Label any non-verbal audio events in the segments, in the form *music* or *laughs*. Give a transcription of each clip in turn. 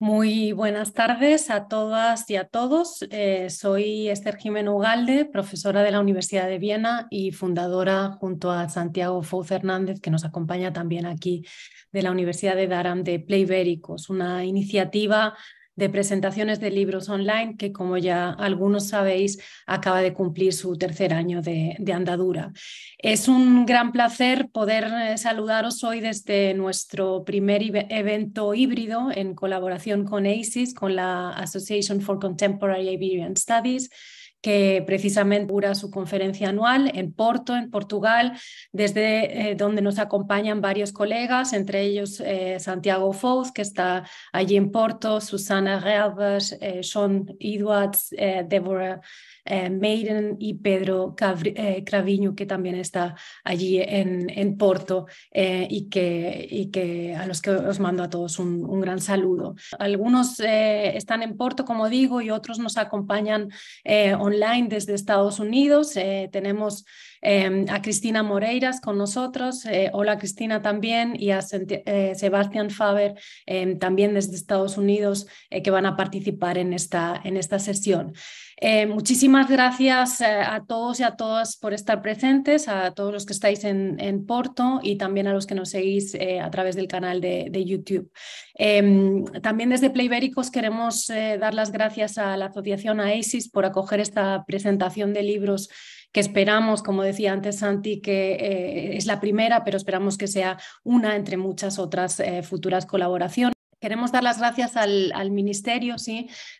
Muy buenas tardes a todas y a todos. Eh, soy Esther Jiménez Ugalde, profesora de la Universidad de Viena y fundadora junto a Santiago Fouz Hernández, que nos acompaña también aquí de la Universidad de Durham de Playbéricos, una iniciativa de presentaciones de libros online que, como ya algunos sabéis, acaba de cumplir su tercer año de, andadura. Es un gran placer poder eh, saludaros hoy desde nuestro primer evento híbrido en colaboración con ACES, con la Association for Contemporary Iberian Studies que precisamente dura su conferencia anual en Porto, en Portugal, desde eh, donde nos acompañan varios colegas, entre ellos eh, Santiago Fouz, que está allí en Porto, Susana Reavas, eh, Sean Edwards, Deborah Maiden y Pedro Craviño, que también está allí en, en Porto y, que, y que a los que os mando a todos un, un gran saludo. Algunos están en Porto, como digo, y otros nos acompañan online desde Estados Unidos. Eh, tenemos em, a Cristina Moreiras con nosotros. Eh, hola Cristina también y a eh, Sebastián Faber em, también desde Estados Unidos que van a participar en esta, en esta sesión. Muchísimas gracias a todos y a todas por estar presentes, a todos los que estáis en, Porto y también a los que nos seguís a través del canal de, YouTube. Em, también desde Playbéricos queremos dar las gracias a la asociación AESIS por acoger esta presentación de libros que esperamos, como decía antes Santi, que eh, es la primera, pero esperamos que sea una entre muchas otras eh, futuras colaboraciones. Queremos dar las gracias al, Ministerio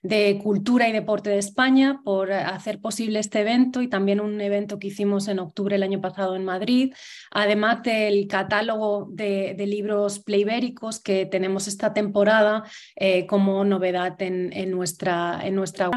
de Cultura y Deporte de España por hacer posible este evento y también un evento que hicimos en octubre el año pasado en Madrid, además del catálogo de, libros playbéricos que tenemos esta temporada eh, como novedad en, nuestra, en nuestra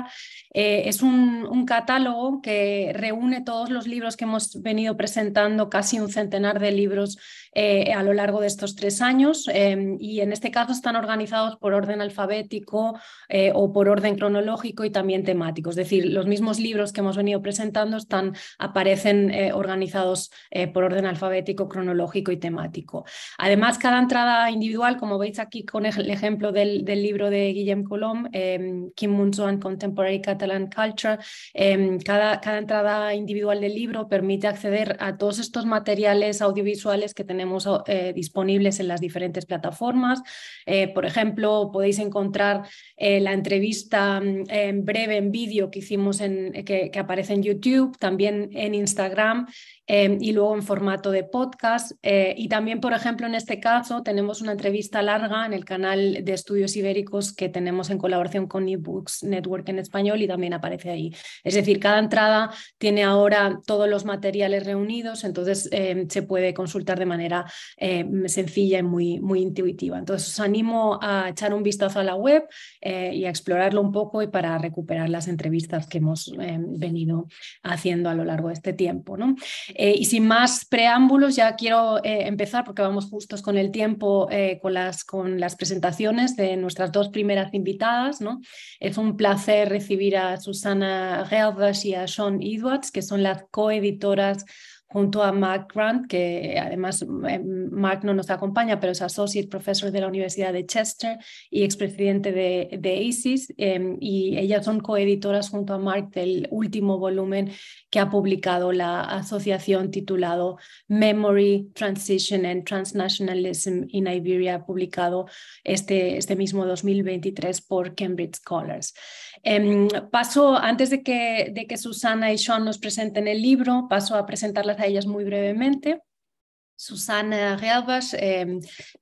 eh, es un, catálogo que reúne todos los libros que hemos venido presentando, casi un centenar de libros eh, a lo largo de estos tres años em, y en este caso están organizados por orden alfabético eh, o por orden cronológico y también temático. Es decir, los mismos libros que hemos venido presentando están, aparecen eh, organizados por orden alfabético, cronológico y temático. Además, cada entrada individual, como veis aquí con el ejemplo del, libro de Guillem Colom, em, Kim Munzoan Contemporary Catalan Culture, em, cada, cada entrada individual del libro permite acceder a todos estos materiales audiovisuales que tenemos tenemos eh, disponibles en las diferentes plataformas. Eh, por ejemplo, podéis encontrar eh, la entrevista mm, en breve en vídeo que hicimos en, que, aparece en YouTube, también en Instagram Em, y luego en formato de podcast. Eh, y también, por ejemplo, en este caso tenemos una entrevista larga en el canal de estudios ibéricos que tenemos en colaboración con eBooks Network en español y también aparece ahí. Es decir, cada entrada tiene ahora todos los materiales reunidos, entonces em, se puede consultar de manera em, sencilla y muy, muy intuitiva. Entonces os animo a echar un vistazo a la web eh, y a explorarlo un poco y para recuperar las entrevistas que hemos venido haciendo a lo largo de este tiempo. ¿no? Eh, y sin más preámbulos, ya quiero eh, empezar, porque vamos justos con el tiempo, eh, con, las, con las presentaciones de nuestras dos primeras invitadas. ¿no? Es un placer recibir a Susana Gelvas y a Sean Edwards, que son las coeditoras junto a Mark Grant, que además eh, Mark no nos acompaña, pero es Associate Professor de la Universidad de Chester y expresidente de, de ACES, em, y ellas son coeditoras junto a Mark del último volumen que ha publicado la asociación titulado Memory, Transition and Transnationalism in Iberia, publicado este, este mismo 2023 por Cambridge Scholars. Em, paso, antes de que, de que Susana y Sean nos presenten el libro, paso a presentarlas a ellas muy brevemente. Susana Realbas, em,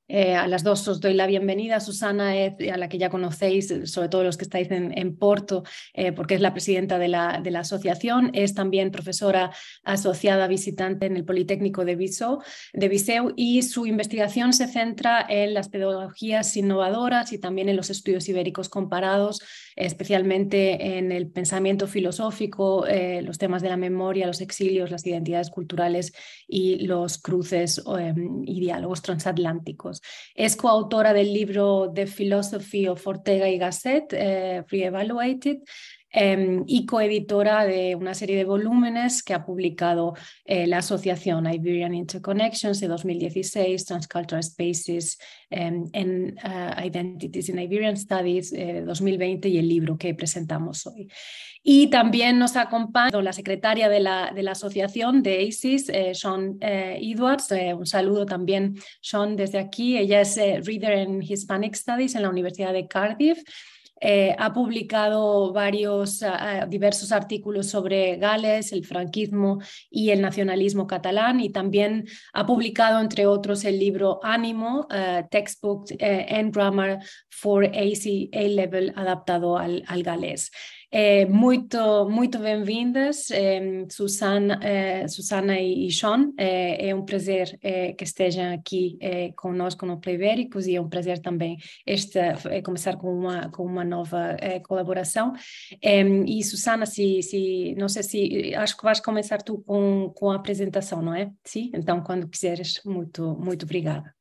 eh, a las dos os doy la bienvenida. Susana es a la que ya conocéis, sobre todo los que estáis en, Porto, eh, porque es la presidenta de la, de la, asociación. Es también profesora asociada visitante en el Politécnico de Viseu y su investigación se centra en las pedagogías innovadoras y también en los estudios ibéricos comparados, especialmente en el pensamiento filosófico, eh, los temas de la memoria, los exilios, las identidades culturales y los cruces em, y diálogos transatlánticos. Es coautora del libro The Philosophy of Ortega y Gasset, eh, Re-Evaluated, em, y coeditora de una serie de volúmenes que ha publicado eh, la Asociación Iberian Interconnections de 2016, Transcultural Spaces em, en uh, Identities in Iberian Studies de 2020 y el libro que presentamos hoy. Y también nos acompaña la secretaria de la, de la asociación de ACES, eh, Sean eh, Edwards. Eh, un saludo también, Sean, desde aquí. Ella es Reader in Hispanic Studies en la Universidad de Cardiff. Ha publicado varios, diversos artículos sobre Gales, el franquismo y el nacionalismo catalán y también ha publicado, entre otros, el libro Ánimo, Textbook and Grammar for AC A-Level adaptado al, al galés. Eh, muito, muito bem-vindas, eh, Susana, eh, Susana e, Sean. É, é um prazer que estejam aqui conosco no Playbéricos e é um prazer também esta, começar com uma, com uma nova colaboração. e Susana, se, se, não sei se, acho que vais começar tu com, com a apresentação, não é? Sim? Então, quando quiseres, muito, muito obrigada.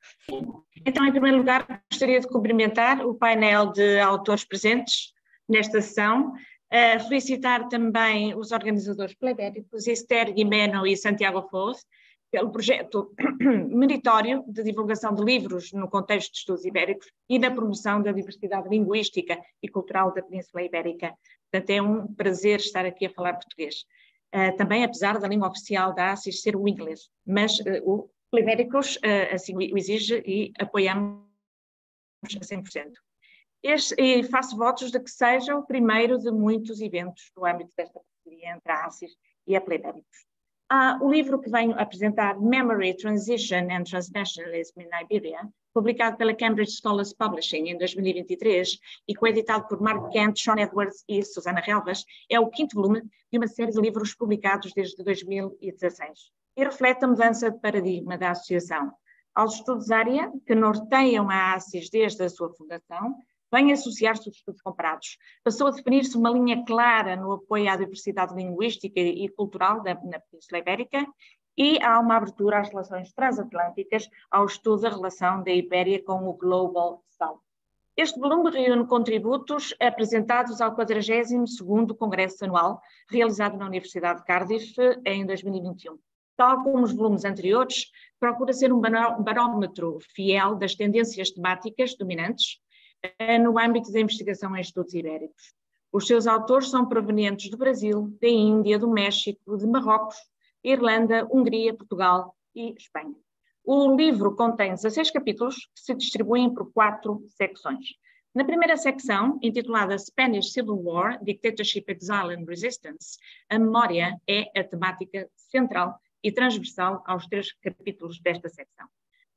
Então, em primeiro lugar, gostaria de cumprimentar o painel de autores presentes nesta sessão, Uh, felicitar também os organizadores plebéricos, Esther Guimeno e Santiago Foz, pelo projeto *clears throat* meritório de divulgação de livros no contexto de estudos ibéricos e na promoção da diversidade linguística e cultural da Península Ibérica. Portanto, é um prazer estar aqui a falar português. Uh, também, apesar da língua oficial da ASIS ser o inglês, mas uh, o Plebéricos assim o exige e apoiamos a 100%. Este, e faço votos de que seja o primeiro de muitos eventos no âmbito desta parceria entre a ACIS e a Pledéricos. Ah, o livro que venho apresentar, Memory, Transition and Transnationalism in Iberia, publicado pela Cambridge Scholars Publishing em 2023 e coeditado por Mark Kent, Sean Edwards e Susana Relvas, é o quinto volume de uma série de livros publicados desde 2016 e reflete a mudança de paradigma da associação. Aos estudos área que norteiam a ACIS desde a sua fundação, vem associar-se aos estudos comparados. Passou a definir-se uma linha clara no apoio à diversidade linguística e cultural da, na Península Ibérica e há uma abertura às relações transatlânticas ao estudo da relação da Ibéria com o Global South. Este volume reúne contributos apresentados ao 42º Congresso Anual, realizado na Universidade de Cardiff em 2021. Tal como os volumes anteriores, procura ser um barómetro fiel das tendências temáticas dominantes no âmbito da investigação em estudos ibéricos. Os seus autores são provenientes do Brasil, da Índia, do México, de Marrocos, Irlanda, Hungria, Portugal e Espanha. O livro contém 16 capítulos que se distribuem por quatro secções. Na primeira secção, intitulada Spanish Civil War, Dictatorship, Exile and Resistance, a memória é a temática central e transversal aos três capítulos desta secção.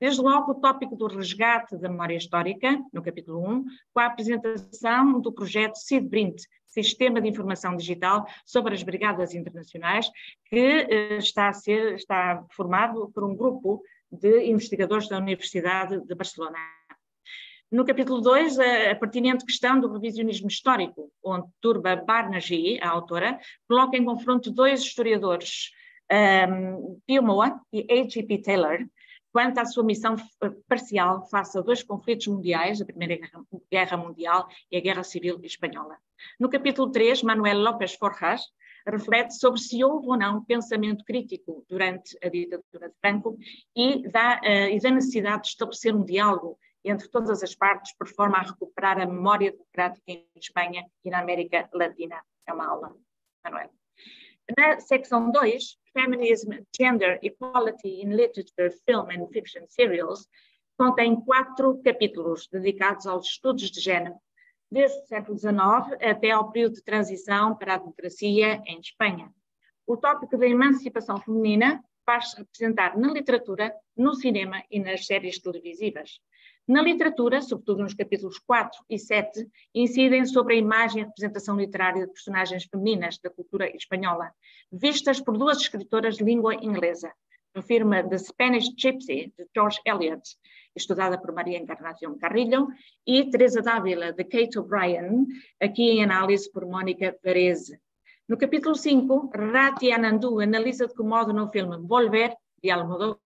Desde logo, o tópico do resgate da memória histórica, no capítulo 1, com a apresentação do projeto SIDBRINT, Sistema de Informação Digital sobre as Brigadas Internacionais, que eh, está, a ser, está formado por um grupo de investigadores da Universidade de Barcelona. No capítulo 2, a, pertinente questão do revisionismo histórico, onde Turba Barnagi, a autora, coloca em confronto dois historiadores, um, Pio Moa e A.G.P. Taylor, quanto à sua missão eh, parcial face a dois conflitos mundiais, a Primeira Guerra Mundial e a Guerra Civil Espanhola. No capítulo 3, Manuel López Forjas reflete sobre se houve ou não pensamento crítico durante a ditadura de Franco e da, uh, e da necessidade de estabelecer um diálogo entre todas as partes por forma a recuperar a memória democrática em Espanha e na América Latina. É uma aula, Manuel. Na secção 2, Feminism, Gender, Equality in Literature, Film and Fiction Serials, contém quatro capítulos dedicados aos estudos de género, desde o século XIX até ao período de transição para a democracia em Espanha. O tópico da emancipação feminina faz-se representar na literatura, no cinema e nas séries televisivas. Na literatura, sobretudo nos capítulos 4 e 7, incidem sobre a imagem e representação literária de personagens femininas da cultura espanhola, vistas por duas escritoras de língua inglesa. Refirma The Spanish Gypsy, de George Eliot, estudada por Maria Encarnación Carrillo, e Teresa Dávila, de Kate O'Brien, aqui em análise por Mónica Perez. No capítulo 5, Rati Anandu analisa de que modo no filme Volver, de Almodóvar,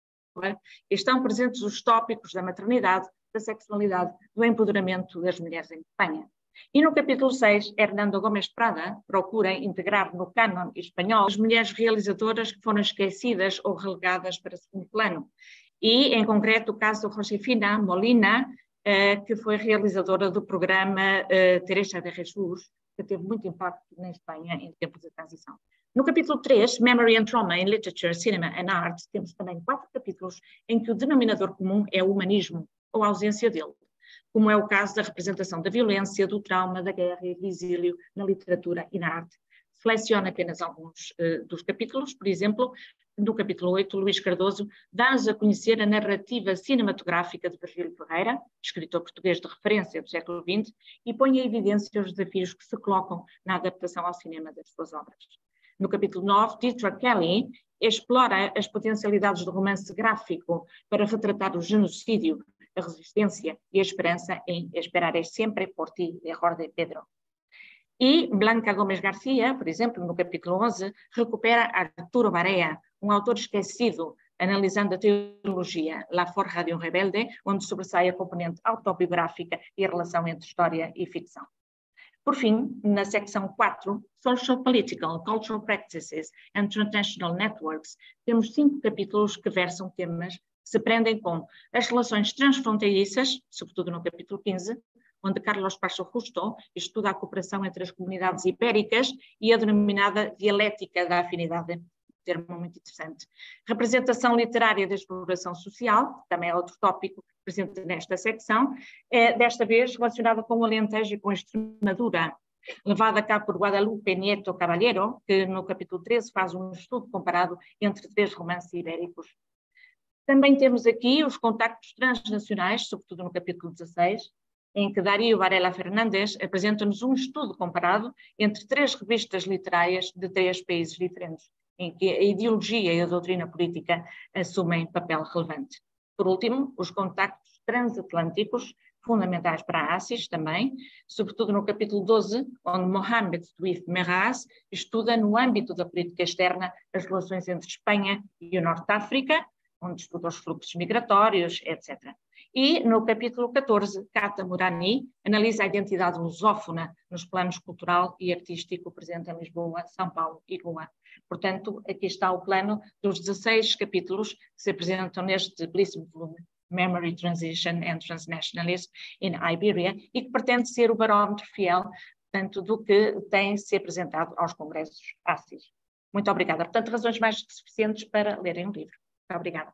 estão presentes os tópicos da maternidade, da sexualidade, do empoderamento das mulheres em Espanha. E no capítulo 6, Hernando Gomes Prada procura integrar no cânon espanhol as mulheres realizadoras que foram esquecidas ou relegadas para segundo plano. E, em concreto, o caso de Josefina Molina, eh, que foi realizadora do programa eh, Teresa de Jesus, que teve muito impacto na Espanha em tempos de transição. No capítulo 3, Memory and Trauma in Literature, Cinema and Art, temos também quatro capítulos em que o denominador comum é o humanismo, ou ausência dele como é o caso da representação da violência, do trauma, da guerra e do exílio na literatura e na arte. Seleciono apenas alguns uh, dos capítulos, por exemplo, no capítulo 8, Luís Cardoso dá-nos a conhecer a narrativa cinematográfica de Virgílio Ferreira, escritor português de referência do século XX, e põe em evidência os desafios que se colocam na adaptação ao cinema das suas obras. No capítulo 9, Dietrich Kelly explora as potencialidades do romance gráfico para retratar o genocídio a resistência e a esperança em Esperaré sempre por ti, de Jorge Pedro. E Blanca Gomes Garcia, por exemplo, no capítulo 11, recupera Arturo Barea, um autor esquecido, analisando a teologia La Forja de um Rebelde, onde sobressai a componente autobiográfica e a relação entre história e ficção. Por fim, na secção 4, Social Political, Cultural Practices and Transnational Networks, temos cinco capítulos que versam temas se prendem com as relações transfronteiriças, sobretudo no capítulo 15, onde Carlos Pacho Justo estuda a cooperação entre as comunidades ibéricas e a denominada dialética da afinidade, termo muito interessante. Representação literária da exploração social, também é outro tópico presente nesta secção, é, desta vez relacionada com o Alentejo e com a Extremadura, levada cá por Guadalupe Nieto Caballero, que no capítulo 13 faz um estudo comparado entre três romances ibéricos também temos aqui os contactos transnacionais, sobretudo no capítulo 16, em que Dario Varela Fernandes apresenta-nos um estudo comparado entre três revistas literárias de três países diferentes, em que a ideologia e a doutrina política assumem papel relevante. Por último, os contactos transatlânticos, fundamentais para a ASIS também, sobretudo no capítulo 12, onde Mohamed Douif Meraz estuda no âmbito da política externa as relações entre Espanha e o Norte de África, onde estuda os fluxos migratórios, etc. E no capítulo 14, Cata Murani analisa a identidade lusófona nos planos cultural e artístico presente em Lisboa, São Paulo e Goa. Portanto, aqui está o plano dos 16 capítulos que se apresentam neste belíssimo volume, Memory Transition and Transnationalism in Iberia, e que pretende ser o barómetro fiel tanto do que tem se apresentado aos congressos ACIS. Muito obrigada. Portanto, razões mais que suficientes para lerem o livro. Obrigada.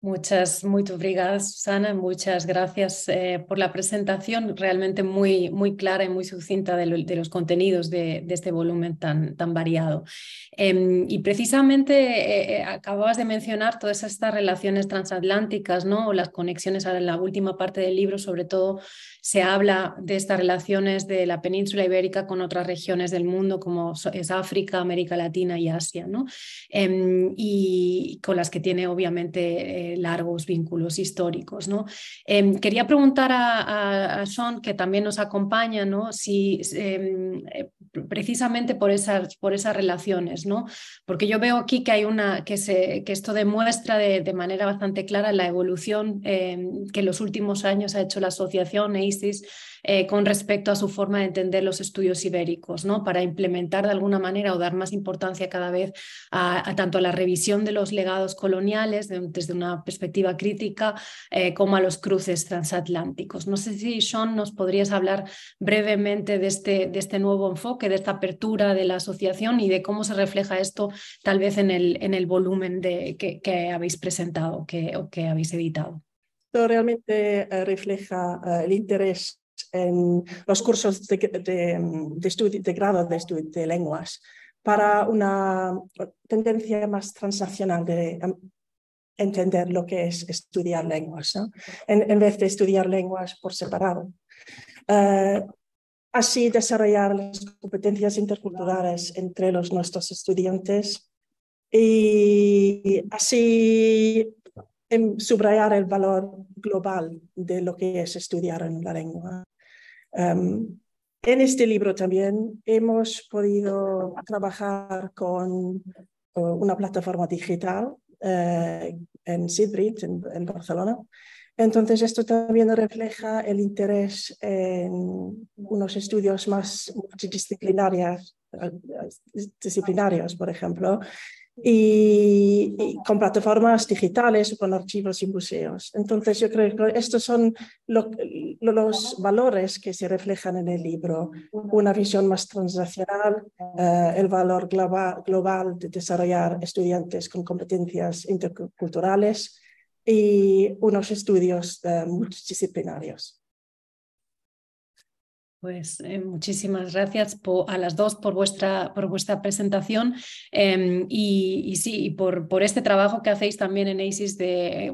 Muchas, muy obrigada, Susana. Muchas gracias eh, por la presentación, realmente muy, muy clara y muy sucinta de, los contenidos de, este volumen tan, tan variado. Em, y precisamente eh, eh, acababas de mencionar todas estas relaciones transatlánticas, ¿no? O las conexiones en la última parte del libro, sobre todo se habla de estas relaciones de la península ibérica con otras regiones del mundo, como es África, América Latina y Asia, ¿no? Em, y con las que tiene obviamente largos vínculos históricos. ¿no? Em, quería preguntar a, Sean, que también nos acompaña, ¿no? si em, eh, precisamente por esas, por esas relaciones, ¿no? porque yo veo aquí que hay una que, se, que esto demuestra de, de manera bastante clara la evolución em, que en los últimos años ha hecho la asociación EISIS eh, con respecto a su forma de entender los estudios ibéricos, ¿no? para implementar de alguna manera o dar más importancia cada vez a, tanto a la revisión de los legados coloniales desde una perspectiva crítica eh, como a los cruces transatlánticos. No sé si, Sean, nos podrías hablar brevemente de este, de este nuevo enfoque, de esta apertura de la asociación y de cómo se refleja esto tal vez en el, en el volumen que, habéis presentado o que habéis editado. Esto realmente eh, refleja el interés en los cursos de, de, de grado de estudio de lenguas para una tendencia más transnacional de em, entender lo que es estudiar lenguas, en, vez de estudiar lenguas por separado. Eh, así desarrollar las competencias interculturales entre los, nuestros estudiantes y así em, subrayar el valor global de lo que es estudiar en la lengua. Em, en este libro también hemos podido trabajar con eh, una plataforma digital eh, en Sidbridge, en, Barcelona. Entonces, esto también refleja el interés en unos estudios más multidisciplinarios, disciplinarios, por ejemplo, y, con plataformas digitales con archivos y museos. Entonces, yo creo que estos son los valores que se reflejan en el libro. Una visión más transnacional, eh, el valor global, global de desarrollar estudiantes con competencias interculturales y unos estudios eh, multidisciplinarios. Pues eh, muchísimas gracias a las dos por vuestra, por vuestra presentación em, y, sí, y por, por, este trabajo que hacéis también en ACIS de,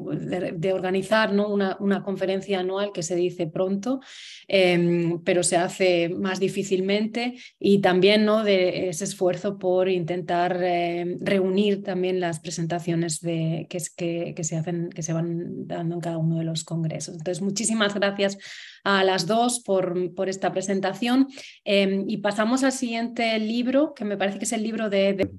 de, organizar ¿no? una, una, conferencia anual que se dice pronto, em, pero se hace más difícilmente y también ¿no? de ese esfuerzo por intentar em, reunir también las presentaciones de, que, que, que, se hacen, que se van dando en cada uno de los congresos. Entonces, muchísimas gracias a las dos por, por esta presentación. Em, y pasamos al siguiente libro, que me parece que es el libro de...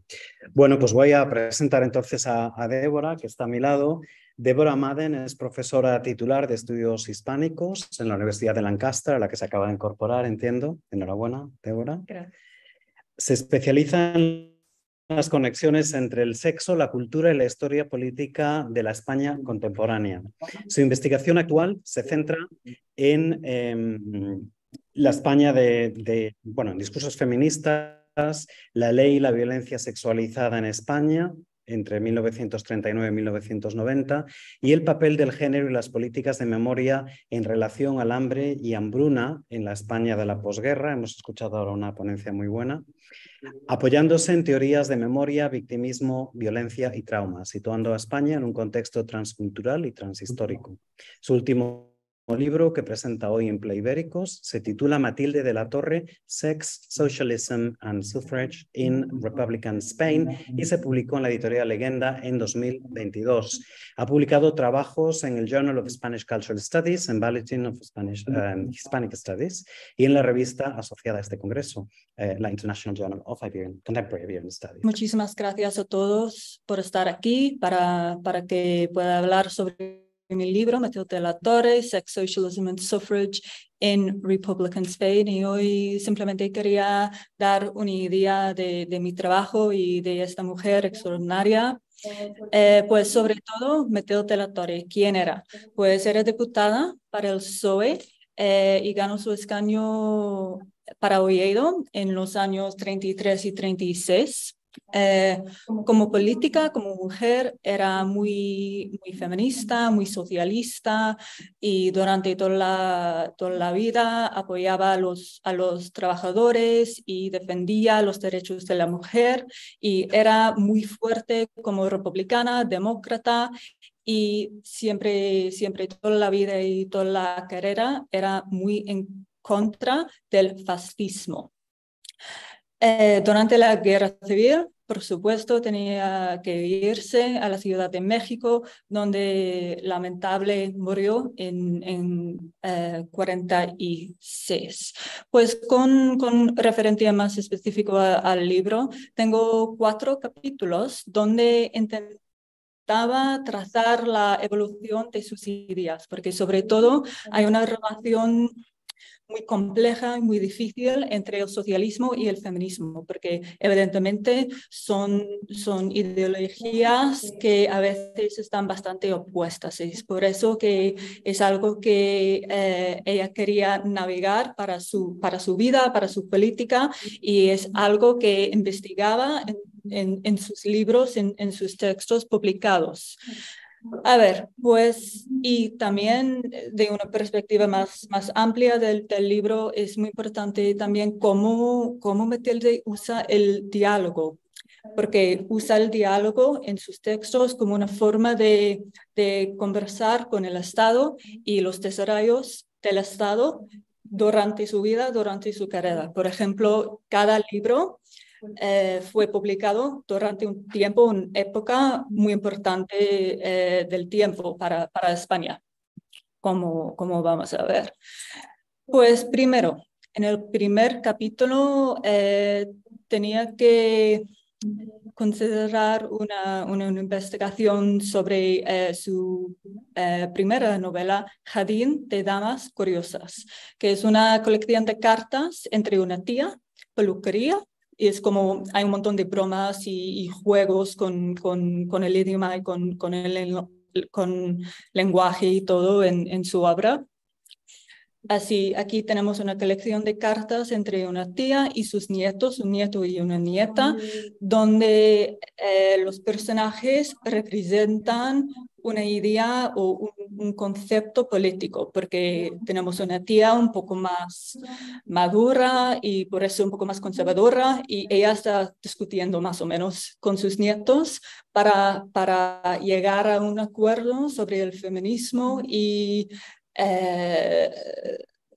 Bueno, pues voy a presentar entonces a, Débora, que está a mi lado. Débora Madden es profesora titular de estudios hispánicos en la Universidad de Lancaster, a la que se acaba de incorporar, entiendo. Enhorabuena, Débora. Gracias. Se especializa en las conexiones entre el sexo, la cultura y la historia política de la España contemporánea. Su investigación actual se centra en em, la España de, bueno, en discursos feministas, la ley y la violencia sexualizada en España, entre 1939 y 1990, y el papel del género y las políticas de memoria en relación al hambre y hambruna en la España de la posguerra. Hemos escuchado ahora una ponencia muy buena, apoyándose en teorías de memoria, victimismo, violencia y trauma, situando a España en un contexto transcultural y transhistórico. Su último libro que presenta hoy en Playbéricos se titula Matilde de la Torre, Sex, Socialism and Suffrage in Republican Spain y se publicó en la editorial Legenda en 2022. Ha publicado trabajos en el Journal of Spanish Cultural Studies, en Bulletin of Spanish, um, Hispanic Studies y en la revista asociada a este congreso, eh, la International Journal of Iberian, Contemporary Iberian Studies. Muchísimas gracias a todos por estar aquí para, para que pueda hablar sobre mi libro, Matilde la Torre, Sex, Socialism and Suffrage in Republican Spain. Y hoy simplemente quería dar una idea de, de mi trabajo y de esta mujer extraordinaria. Eh, pues sobre todo, Matilde la Torre, ¿quién era? Pues era diputada para el PSOE eh, y ganó su escaño para Oviedo en los años 33 y 36. Eh, como política, como mujer, era muy, muy feminista, muy socialista y durante toda la, toda la vida apoyaba a los, a los trabajadores y defendía los derechos de la mujer y era muy fuerte como republicana, demócrata y siempre, siempre toda la vida y toda la carrera era muy en contra del fascismo. Eh, durante la guerra civil, por supuesto, tenía que irse a la Ciudad de México, donde lamentable murió en, en 46. Eh, pues con, con referencia más específico al libro, tengo cuatro capítulos donde intentaba trazar la evolución de sus ideas, porque sobre todo hay una relación muy compleja y muy difícil entre el socialismo y el feminismo, porque evidentemente son, son ideologías que a veces están bastante opuestas. Es por eso que es algo que eh, ella quería navegar para su, para su vida, para su política, y es algo que investigaba en, en, sus libros, en, en sus textos publicados. A ver, pues, y también de una perspectiva más, más amplia del, del libro, es muy importante también cómo, cómo Matilde usa el diálogo, porque usa el diálogo en sus textos como una forma de, de conversar con el Estado y los desarrollos del Estado durante su vida, durante su carrera. Por ejemplo, cada libro eh, fue publicado durante un tiempo, una época muy importante eh, del tiempo para, para España, como, como vamos a ver. Pues primero, en el primer capítulo eh, tenía que considerar una, una, investigación sobre su primera novela, Jardín de Damas Curiosas, que es una colección de cartas entre una tía, peluquería, es como hay un montón de bromas y, juegos con, con, con, el idioma y con, con el con lenguaje y todo en, en su obra. Así, aquí tenemos una colección de cartas entre una tía y sus nietos, un nieto y una nieta, donde eh, los personajes representan una idea o un, concepto político, porque tenemos una tía un poco más madura y por eso un poco más conservadora, y ella está discutiendo más o menos con sus nietos para, para llegar a un acuerdo sobre el feminismo y eh,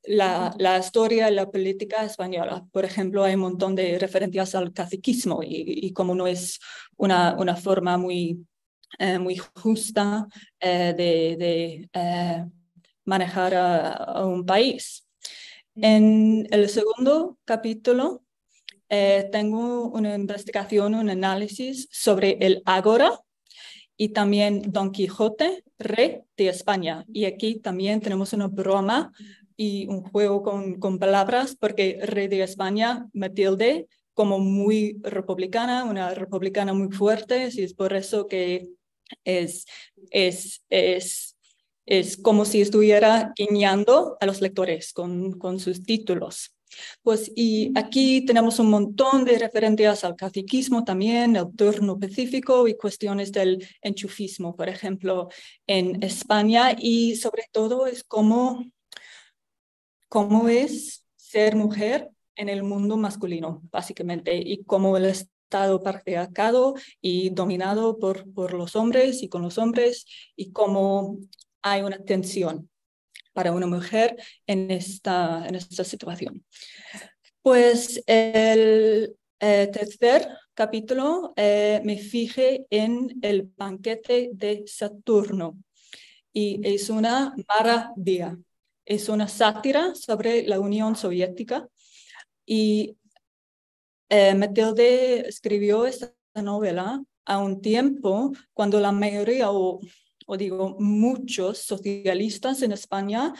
la, la, historia y la política española. Por ejemplo, hay un montón de referencias al caciquismo y, y como no es una, una forma muy, eh, muy justa eh, de, de manejar a, un país. En el segundo capítulo tengo una investigación, un análisis sobre el Ágora, y también Don Quijote, rey de España. Y aquí también tenemos una broma y un juego con, con palabras, porque rey de España, Matilde, como muy republicana, una republicana muy fuerte, y es por eso que es, es, es, es como si estuviera guiñando a los lectores con, con sus títulos. Pues y aquí tenemos un montón de referencias al caciquismo también, el turno pacífico y cuestiones del enchufismo, por ejemplo, en España y sobre todo es cómo, cómo es ser mujer en el mundo masculino, básicamente, y cómo el Estado patriarcado y dominado por, por los hombres y con los hombres y cómo hay una tensión para una mujer en esta, en esta situación. Pues el eh, tercer capítulo eh, me fije en el banquete de Saturno y es una maravilla. Es una sátira sobre la Unión Soviética y eh, Matilde escribió esta novela a un tiempo cuando la mayoría o digo muchos socialistas en España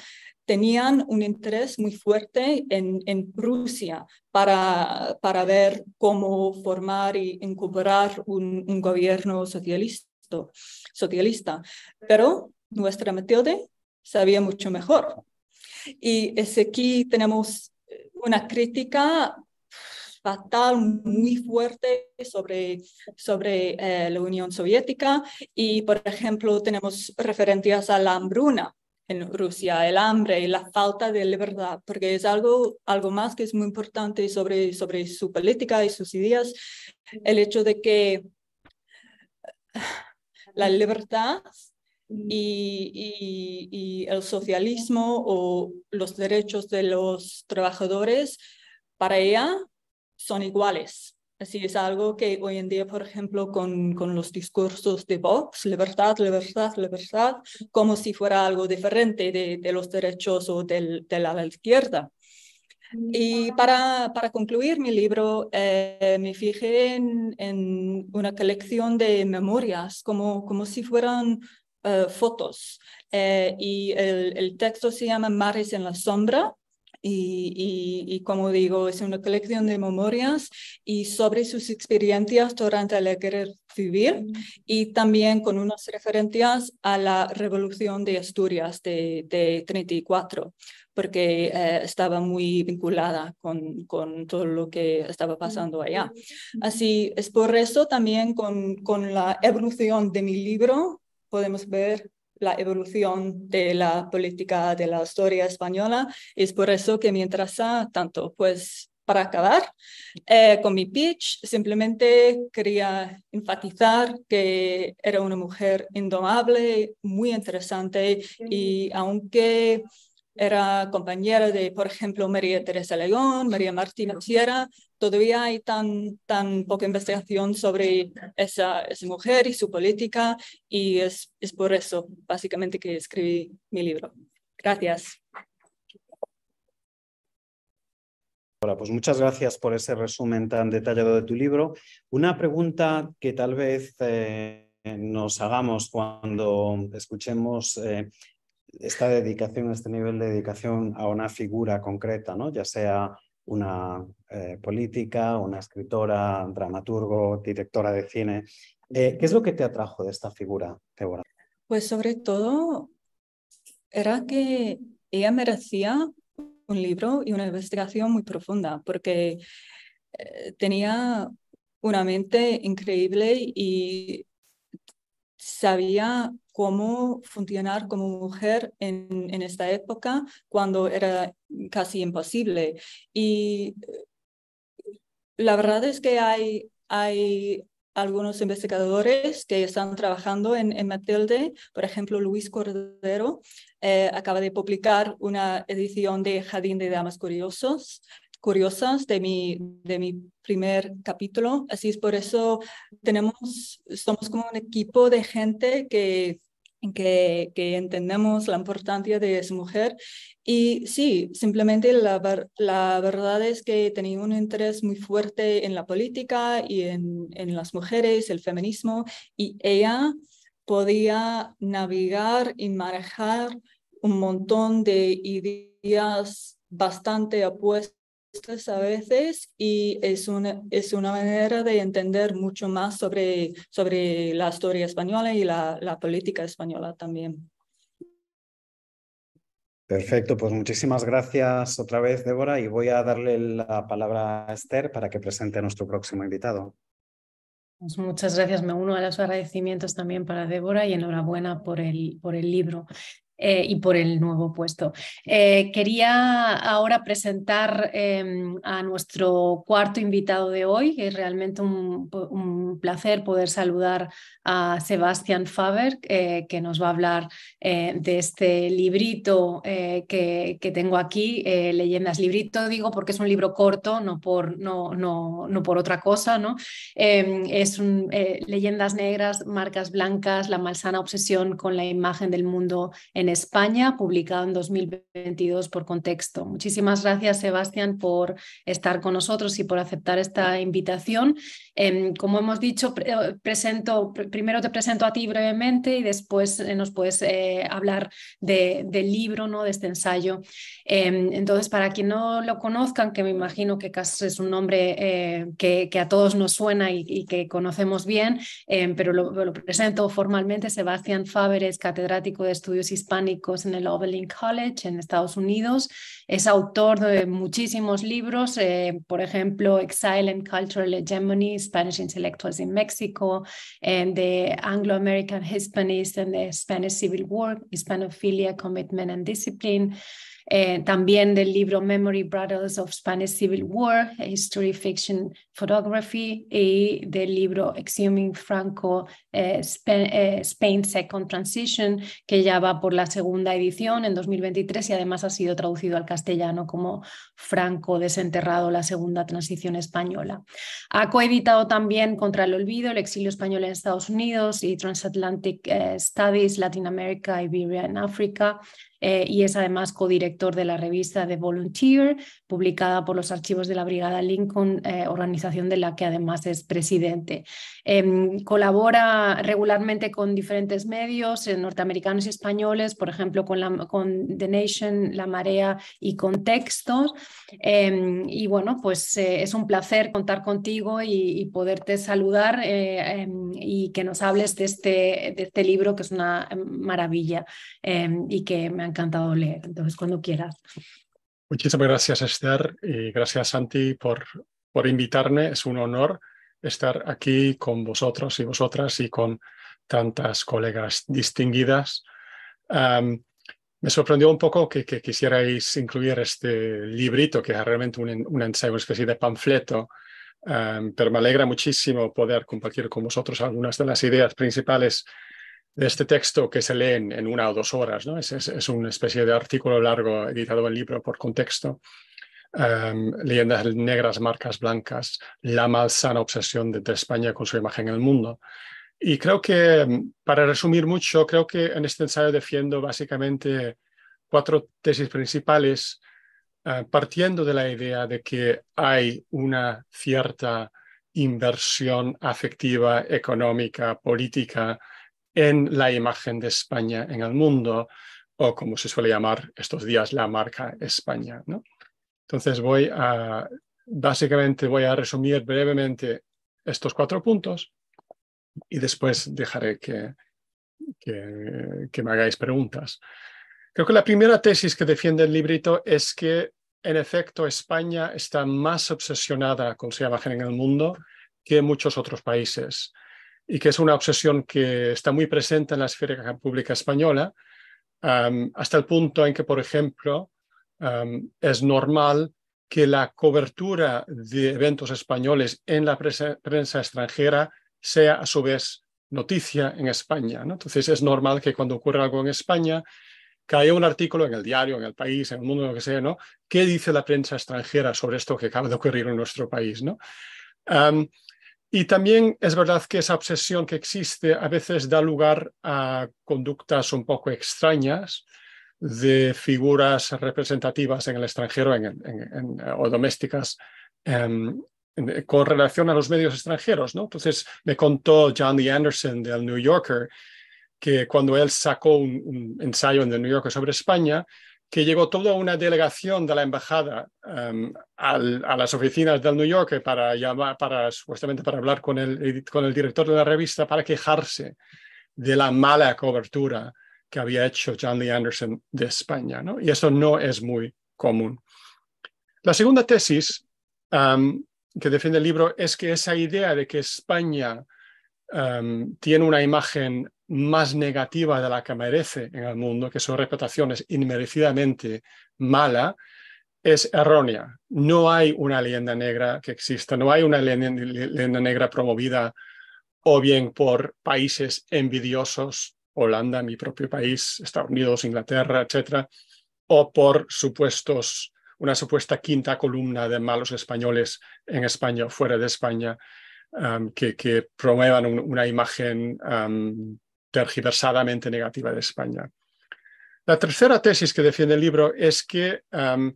tenían un interés muy fuerte en, en Prusia para, para ver cómo formar y incorporar un, un gobierno socialista, socialista. Pero nuestra Matilde sabía mucho mejor. Y es aquí tenemos una crítica fatal, muy fuerte sobre, sobre eh, la Unión Soviética. Y, por ejemplo, tenemos referencias a la hambruna en Rusia, el hambre y la falta de libertad, porque es algo, algo más que es muy importante sobre, sobre su política y sus ideas, el hecho de que la libertad y, y, y, el socialismo o los derechos de los trabajadores, para ella son iguales. Así es algo que hoy en día, por ejemplo, con, con los discursos de Vox, libertad, libertad, libertad, como si fuera algo diferente de, de los derechos o del, de la izquierda. Y para, para concluir mi libro, eh, me fijé en, en, una colección de memorias, como, como si fueran eh, fotos. Eh, y el, el, texto se llama Mares en la Sombra y, como digo, es una colección de memorias y sobre sus experiencias durante la guerra civil y también con unas referencias a la revolución de Asturias de, de 34 porque eh, estaba muy vinculada con, con, todo lo que estaba pasando allá. Así es por eso también con, con la evolución de mi libro podemos ver la evolución de la política de la historia española. Es por eso que me interesa tanto. Pues para acabar eh, con mi pitch, simplemente quería enfatizar que era una mujer indomable, muy interesante y aunque era compañera de, por ejemplo, María Teresa León, María Martina Sierra. Todavía hay tan, tan poca investigación sobre esa, esa mujer y su política y es, es por eso básicamente que escribí mi libro. Gracias. pues muchas gracias por ese resumen tan detallado de tu libro. Una pregunta que tal vez eh, nos hagamos cuando escuchemos eh, esta dedicación, este nivel de dedicación a una figura concreta, ¿no? ya sea una eh, política, una escritora, dramaturgo, directora de cine. ¿Qué es lo que te atrajo de esta figura, Débora? Pues sobre todo era que ella merecía un libro y una investigación muy profunda, porque eh, tenía una mente increíble y sabía cómo funcionar como mujer en, en, esta época cuando era casi imposible. Y eh, la verdad es que hay, hay algunos investigadores que están trabajando en, en Matilde, por ejemplo, Luis Cordero, eh, acaba de publicar una edición de Jardín de Damas Curiosos, curiosas de mi, de mi primer capítulo. Así es por eso tenemos, somos como un equipo de gente que que, entendemos la importancia de esa mujer. Y sí, simplemente la, la verdad es que tenía un interés muy fuerte en la política y en, en las mujeres, el feminismo, y ella podía navegar y manejar un montón de ideas bastante opuestas a veces y es una, es una manera de entender mucho más sobre, sobre la historia española y la, la política española también. Perfecto, pues muchísimas gracias otra vez, Débora, y voy a darle la palabra a Esther para que presente a nuestro próximo invitado. Pues muchas gracias, me uno a los agradecimientos también para Débora y enhorabuena por el, por el libro. Eh, y por el nuevo puesto. Eh, quería ahora presentar em, a nuestro cuarto invitado de hoy. Es realmente un, placer poder saludar a Sebastián Faber, eh, que nos va a hablar de este librito que, que, tengo aquí, Leyendas. Librito digo porque es un libro corto, no por, no, no, no por otra cosa. ¿no? Em, es un, Leyendas Negras, Marcas Blancas, la malsana obsesión con la imagen del mundo en España, publicado en 2022 por Contexto. Muchísimas gracias, Sebastián, por estar con nosotros y por aceptar esta invitación. Em, como hemos dicho, eh, presento, primero te presento a ti brevemente y después eh, nos puedes eh, hablar del libro, ¿no? de este ensayo. Em, entonces, para quien no lo conozcan, que me imagino que es un nombre que, que, a todos nos suena y, que conocemos bien, em, pero lo, lo presento formalmente. Sebastián Faber es catedrático de estudios hispanos en el Oberlin College en Estados Unidos. Es autor de muchísimos libros, eh, por ejemplo, Exile and Cultural Hegemony, Spanish Intellectuals in Mexico, and the Anglo-American Hispanists and the Spanish Civil War, Hispanophilia, Commitment and Discipline. Eh, también del libro Memory Brothers of Spanish Civil War, History Fiction Photography, y del libro Exhuming Franco, eh, eh, Spain, Second Transition, que ya va por la segunda edición en 2023 y además ha sido traducido al castellano como Franco desenterrado, la segunda transición española. Ha coeditado también Contra el Olvido, el exilio español en Estados Unidos y Transatlantic Studies, Latin America, Iberia en África. Eh, y es además codirector de la revista The Volunteer, publicada por los archivos de la Brigada Lincoln, eh, organización de la que además es presidente. Em, colabora regularmente con diferentes medios eh, norteamericanos y españoles, por ejemplo, con, la, con, The Nation, La Marea y Contextos. Em, y bueno, pues es un placer contar contigo y, poderte saludar em, y que nos hables de este, de este libro que es una maravilla y que me encantado leer. Entonces, cuando quieras. Muchísimas gracias, Esther, y gracias, Santi, por, por invitarme. Es un honor estar aquí con vosotros y vosotras y con tantas colegas distinguidas. me sorprendió un poco que, que, quisierais incluir este librito, que es realmente un, un ensayo, una especie de panfleto, pero me alegra muchísimo poder compartir con vosotros algunas de las ideas principales de este texto que se lee en, una o dos horas. ¿no? Es, es, una especie de artículo largo editado en libro por contexto. Um, leyendas negras, marcas blancas, la malsana obsesión de, España con su imagen en el mundo. Y creo que, em, para resumir mucho, creo que en este ensayo defiendo básicamente cuatro tesis principales eh, partiendo de la idea de que hay una cierta inversión afectiva, económica, política en la imagen de España en el mundo, o como se suele llamar estos días, la marca España. ¿no? Entonces voy a, básicamente voy a resumir brevemente estos cuatro puntos y después dejaré que, que, me hagáis preguntas. Creo que la primera tesis que defiende el librito es que, en efecto, España está más obsesionada con su imagen en el mundo que muchos otros países y que es una obsesión que está muy presente en la esfera pública española, hasta el punto en que, por ejemplo, es normal que la cobertura de eventos españoles en la prensa, extranjera sea a su vez noticia en España. ¿no? Entonces es normal que cuando ocurre algo en España, haya un artículo en el diario, en el país, en el mundo, lo que sea, ¿no? ¿Qué dice la prensa extranjera sobre esto que acaba de ocurrir en nuestro país? ¿no? Y también es verdad que esa obsesión que existe a veces da lugar a conductas un poco extrañas de figuras representativas en el extranjero o domésticas em, con relación a los medios extranjeros. ¿no? Entonces me contó John Lee Anderson del New Yorker que cuando él sacó un, ensayo en el New Yorker sobre España, que llegó toda una delegación de la embajada em, a las oficinas del New Yorker para llamar, para supuestamente para hablar con el, con el director de la revista para quejarse de la mala cobertura que había hecho John Lee Anderson de España, ¿no? Y eso no es muy común. La segunda tesis que defiende el libro es que esa idea de que España tiene una imagen más negativa de la que merece en el mundo, que su reputación es inmerecidamente mala, es errónea. No hay una leyenda negra que exista, no hay una leyenda negra promovida o bien por países envidiosos Holanda, mi propio país, Estados Unidos, Inglaterra, etcétera, o por supuestos, una supuesta quinta columna de malos españoles en España o fuera de España um, que, promuevan una imagen um, tergiversadamente negativa de España. La tercera tesis que defiende el libro es que um,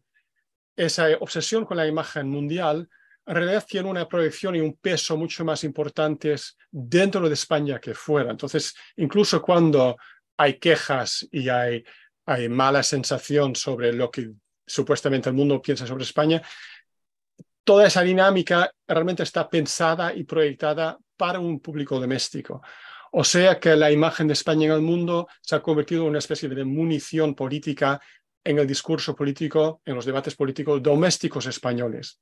esa obsesión con la imagen mundial en realidad tiene una proyección y un peso mucho más importantes dentro de España que fuera. Entonces, incluso cuando hay quejas y hay mala sensación sobre lo que supuestamente el mundo piensa sobre España, toda esa dinámica realmente está pensada y proyectada para un público doméstico. O sea que la imagen de España en el mundo se ha convertido en una especie de munición política en el discurso político, en los debates políticos domésticos españoles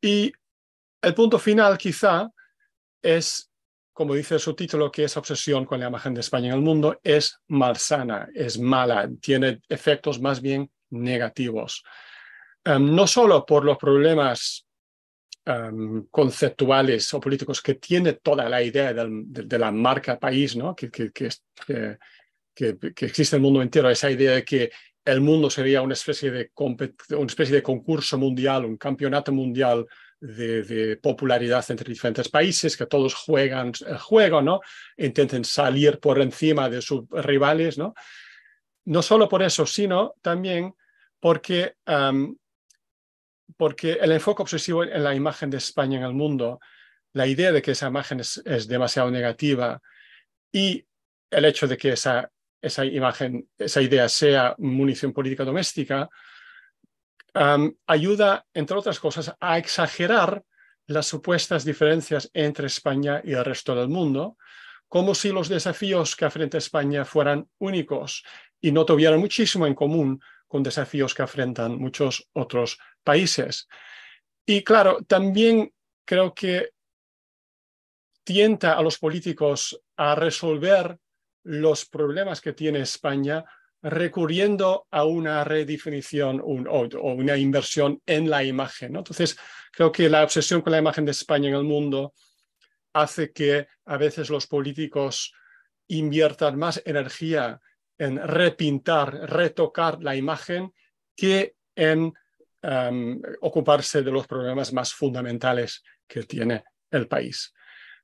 y el punto final quizá es, como dice su título, que esa obsesión con la imagen de España en el mundo es malsana, es mala, tiene efectos más bien negativos. no solo por los problemas conceptuales o políticos que tiene toda la idea de, la marca país, ¿no? que, que, que, que, existe en el mundo entero, esa idea de que el mundo sería una especie de, una especie de concurso mundial, un campeonato mundial de, popularidad entre diferentes países, que todos juegan el juego, ¿no? Intenten salir por encima de sus rivales, ¿no? No solo por eso, sino también porque, porque el enfoque obsesivo en la imagen de España en el mundo, la idea de que esa imagen es, demasiado negativa y el hecho de que esa esa imagen, esa idea sea munición política doméstica, ayuda, entre otras cosas, a exagerar las supuestas diferencias entre España y el resto del mundo, como si los desafíos que afrenta España fueran únicos y no tuvieran muchísimo en común con desafíos que afrentan muchos otros países. Y claro, también creo que tienta a los políticos a resolver los problemas que tiene España recurriendo a una redefinición o, una inversión en la imagen. Entonces, creo que la obsesión con la imagen de España en el mundo hace que a veces los políticos inviertan más energía en repintar, retocar la imagen que en em, ocuparse de los problemas más fundamentales que tiene el país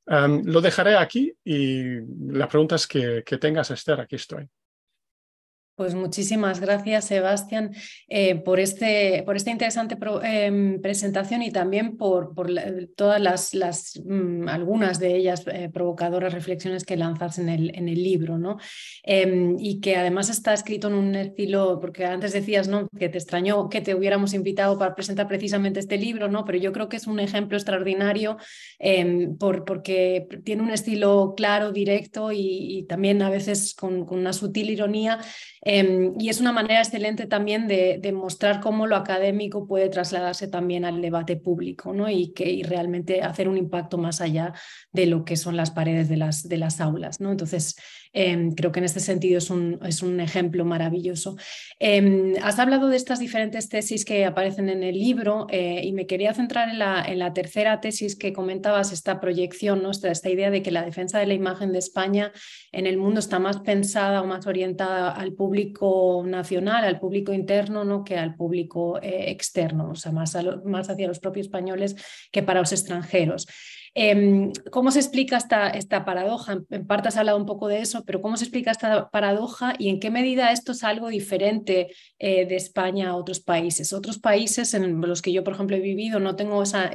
lo dejaré aquí y la pregunta es que, que tengas, Esther, aquí estoy. Pues muchísimas gracias, Sebastián, eh, por, este, por esta interesante em, presentación y también por, por todas las, mm, algunas de ellas eh, provocadoras reflexiones que lanzas en el, en el libro, ¿no? Em, y que además está escrito en un estilo, porque antes decías ¿no? que te extrañó que te hubiéramos invitado para presentar precisamente este libro, ¿no? Pero yo creo que es un ejemplo extraordinario em, por, porque tiene un estilo claro, directo y, también a veces con una sutil ironía Em, y es una manera excelente también de, mostrar cómo lo académico puede trasladarse también al debate público ¿no? y, que, realmente hacer un impacto más allá de lo que son las paredes de las, de las aulas. ¿no? Entonces, em, creo que en este sentido es un, es un ejemplo maravilloso. Em, has hablado de estas diferentes tesis que aparecen en el libro eh, y me quería centrar en la, en la, tercera tesis que comentabas, esta proyección, ¿no? esta, esta idea de que la defensa de la imagen de España en el mundo está más pensada o más orientada al público nacional, al público interno, ¿no? que al público eh, externo, o sea, más, más hacia los propios españoles que para los extranjeros. Em, ¿Cómo se explica esta, esta paradoja? En parte has hablado un poco de eso, pero ¿cómo se explica esta paradoja y en qué medida esto es algo diferente eh, de España a otros países? Otros países en los que yo, por ejemplo, he vivido, no tengo esa,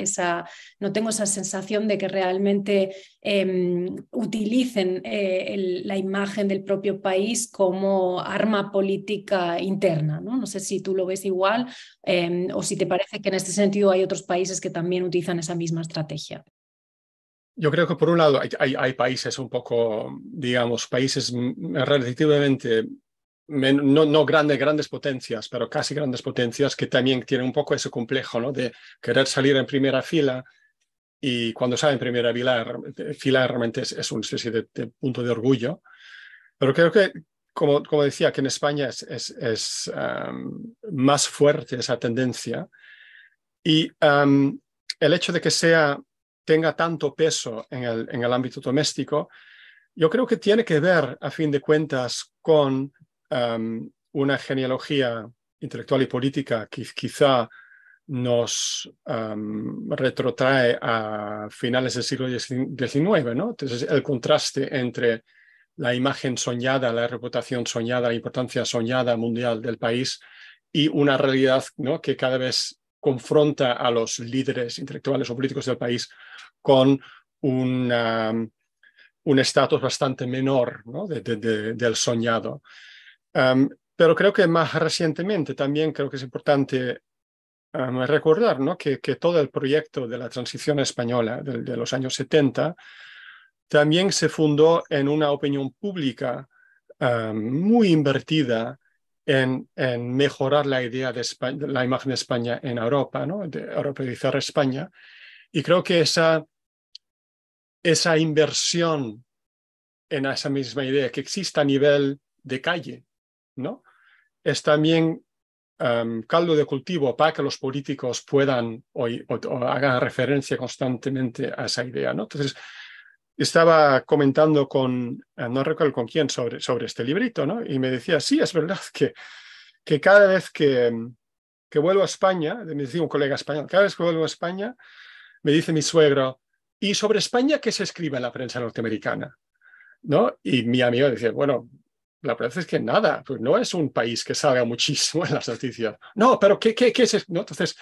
no tengo esa sensación de que realmente em, utilicen eh, la imagen del propio país como arma política interna. No, no sé si tú lo ves igual em, o si te parece que en este sentido hay otros países que también utilizan esa misma estrategia. Yo creo que por un lado hay, países un poco, digamos, países relativamente, no, no, grandes, grandes potencias, pero casi grandes potencias que también tienen un poco ese complejo ¿no? de querer salir en primera fila y cuando sale en primera fila, fila realmente es, una especie de, punto de orgullo. Pero creo que, como, como decía, que en España es, es, um, más fuerte esa tendencia y um, el hecho de que sea tenga tanto peso en el, en el ámbito doméstico, yo creo que tiene que ver, a fin de cuentas, con um, una genealogía intelectual y política que quizá nos um, retrotrae a finales del siglo XIX. Entonces, el contraste entre la imagen soñada, la reputación soñada, la importancia soñada mundial del país y una realidad ¿no? que cada vez confronta a los líderes intelectuales o políticos del país con un estatus bastante menor ¿no? del soñado. pero creo que más recientemente también creo que es importante recordar ¿no? que, que, todo el proyecto de la transición española de, los años 70 también se fundó en una opinión pública muy invertida en, mejorar la idea de, la imagen de España en Europa, ¿no? de europeizar España. Y creo que esa, esa inversión en esa misma idea que existe a nivel de calle, ¿no? Es también um, caldo de cultivo para que los políticos puedan o, hagan referencia constantemente a esa idea, ¿no? Entonces, estaba comentando con, eh, no recuerdo con quién, sobre, sobre este librito, ¿no? Y me decía, sí, es verdad que, que cada vez que, que vuelvo a España, me decía un colega español, cada vez que vuelvo a España, me dice mi suegro, ¿y sobre España qué se escribe en la prensa norteamericana? ¿No? Y mi amigo decía, bueno, la verdad es que nada, pues no es un país que salga muchísimo en las noticias. No, pero ¿qué, qué, qué es eso? ¿No? Entonces,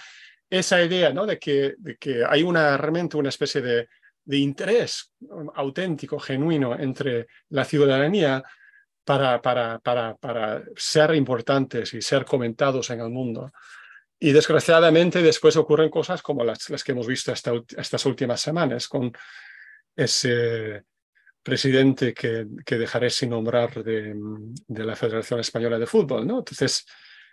esa idea ¿no? de, que, de que hay una, realmente una especie de, de interés auténtico, genuino entre la ciudadanía para, para, para, para ser importantes y ser comentados en el mundo. Y desgraciadamente después ocurren cosas como las, las que hemos visto estas últimas semanas, con ese presidente que, que dejaré sin nombrar de, de, la Federación Española de Fútbol. ¿no? Entonces,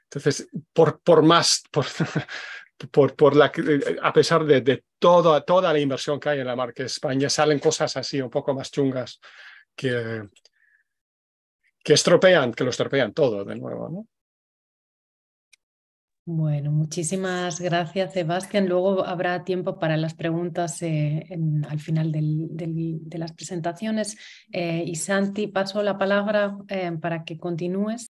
entonces por, por más, *laughs* por, por la, a pesar de, de toda, toda la inversión que hay en la marca España, salen cosas así un poco más chungas que, que estropean, que lo estropean todo de nuevo. ¿no? Bueno, muchísimas gracias, Sebastián. Luego habrá tiempo para las preguntas eh, al final de las presentaciones. Eh, y Santi, paso la palabra eh, para que continúes.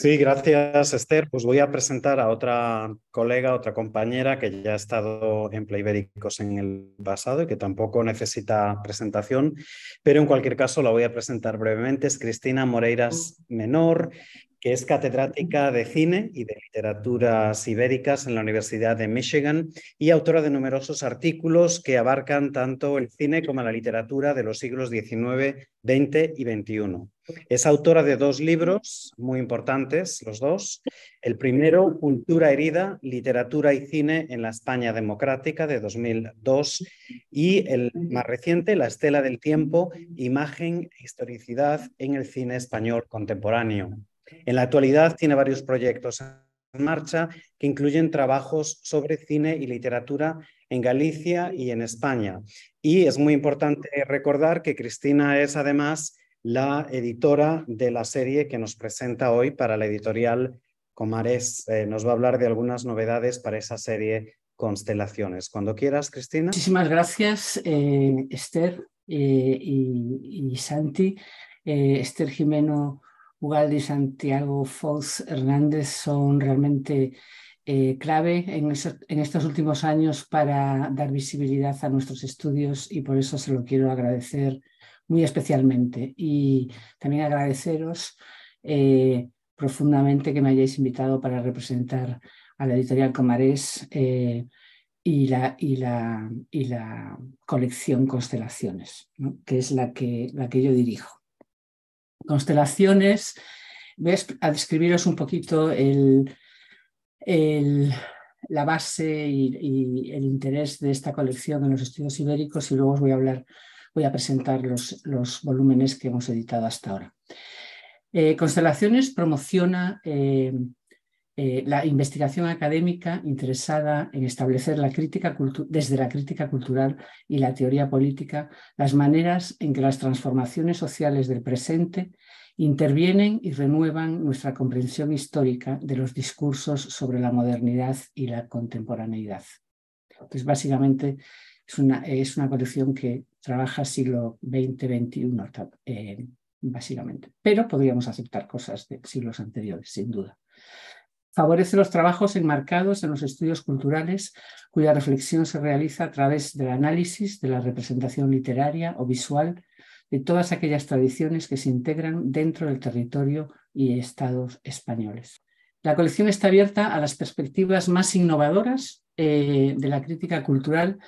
Sí, gracias Esther. Pues voy a presentar a otra colega, otra compañera que ya ha estado en Playbéricos en el pasado y que tampoco necesita presentación, pero en cualquier caso la voy a presentar brevemente. Es Cristina Moreiras Menor, que es catedrática de cine y de literaturas ibéricas en la Universidad de Michigan y autora de numerosos artículos que abarcan tanto el cine como la literatura de los siglos XIX, XX y XXI. Es autora de dos libros muy importantes, los dos. El primero, Cultura herida, literatura y cine en la España democrática de 2002 y el más reciente, La estela del tiempo, imagen e historicidad en el cine español contemporáneo. En la actualidad tiene varios proyectos en marcha que incluyen trabajos sobre cine y literatura en Galicia y en España. Y es muy importante recordar que Cristina es además la editora de la serie que nos presenta hoy para la editorial Comares. Eh, nos va a hablar de algunas novedades para esa serie Constelaciones. Cuando quieras, Cristina. Muchísimas gracias, eh, Esther eh, y, Santi. Esther Jimeno Ugalde y Santiago Foz Hernández son realmente clave en, estos últimos años para dar visibilidad a nuestros estudios y por eso se lo quiero agradecer muy especialmente. Y también agradeceros eh, profundamente que me hayáis invitado para representar a la editorial Comarés eh, y, la, y, la, y, la, colección Constelaciones, que es la que, la que yo dirijo. Constelaciones, voy a describiros un poquito el, el, la base y, y, el interés de esta colección en los estudios ibéricos y luego os voy a hablar voy a presentar los, volúmenes que hemos editado hasta ahora. Eh, Constelaciones promociona eh, eh, la investigación académica interesada en establecer la crítica desde la crítica cultural y la teoría política las maneras en que las transformaciones sociales del presente intervienen y renuevan nuestra comprensión histórica de los discursos sobre la modernidad y la contemporaneidad. Entonces, básicamente, es una, es una colección que trabaja siglo XX, XXI, básicamente. Pero podríamos aceptar cosas de siglos anteriores, sin duda. Favorece los trabajos enmarcados en los estudios culturales, cuya reflexión se realiza a través del análisis de la representación literaria o visual de todas aquellas tradiciones que se integran dentro del territorio y estados españoles. La colección está abierta a las perspectivas más innovadoras eh, de la crítica cultural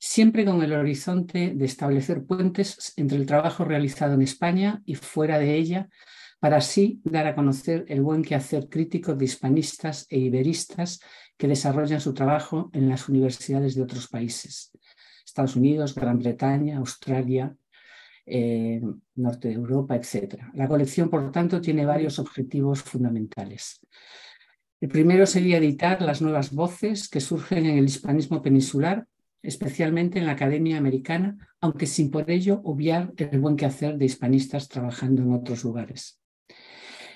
siempre con el horizonte de establecer puentes entre el trabajo realizado en España y fuera de ella, para así dar a conocer el buen quehacer crítico de hispanistas e iberistas que desarrollan su trabajo en las universidades de otros países, Estados Unidos, Gran Bretaña, Australia, eh, Norte de Europa, etc. La colección, por tanto, tiene varios objetivos fundamentales. El primero sería editar las nuevas voces que surgen en el hispanismo peninsular especialmente en la Academia Americana, aunque sin por ello obviar el buen quehacer de hispanistas trabajando en otros lugares.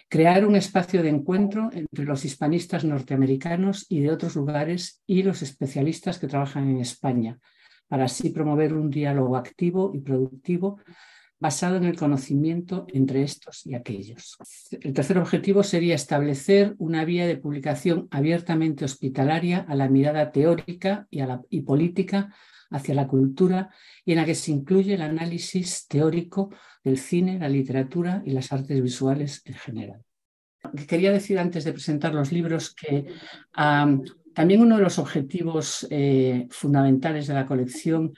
Crear un espacio de encuentro entre los hispanistas norteamericanos y de otros lugares y los especialistas que trabajan en España, para así promover un diálogo activo y productivo basado en el conocimiento entre estos y aquellos. El tercer objetivo sería establecer una vía de publicación abiertamente hospitalaria a la mirada teórica y, y política hacia la cultura y en la que se incluye el análisis teórico del cine, la literatura y las artes visuales en general. Quería decir antes de presentar los libros que también uno de los objetivos eh, fundamentales de la colección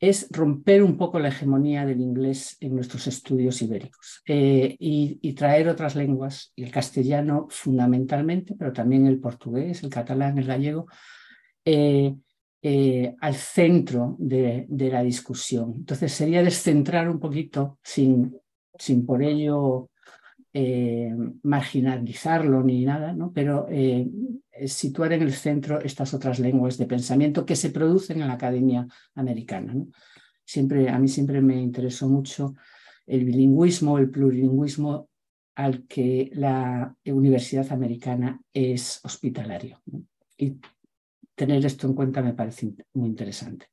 es romper un poco la hegemonía del inglés en nuestros estudios ibéricos eh, y, traer otras lenguas, el castellano fundamentalmente, pero también el portugués, el catalán, el gallego, eh, eh, al centro de, la discusión. Entonces sería descentrar un poquito, sin, sin por ello marginalizarlo ni nada, ¿no? pero situar en el centro estas otras lenguas de pensamiento que se producen en la Academia Americana. Siempre, a mí siempre me interesó mucho el bilingüismo, el plurilingüismo al que la Universidad Americana es hospitalario. Y tener esto en cuenta me parece muy interesante.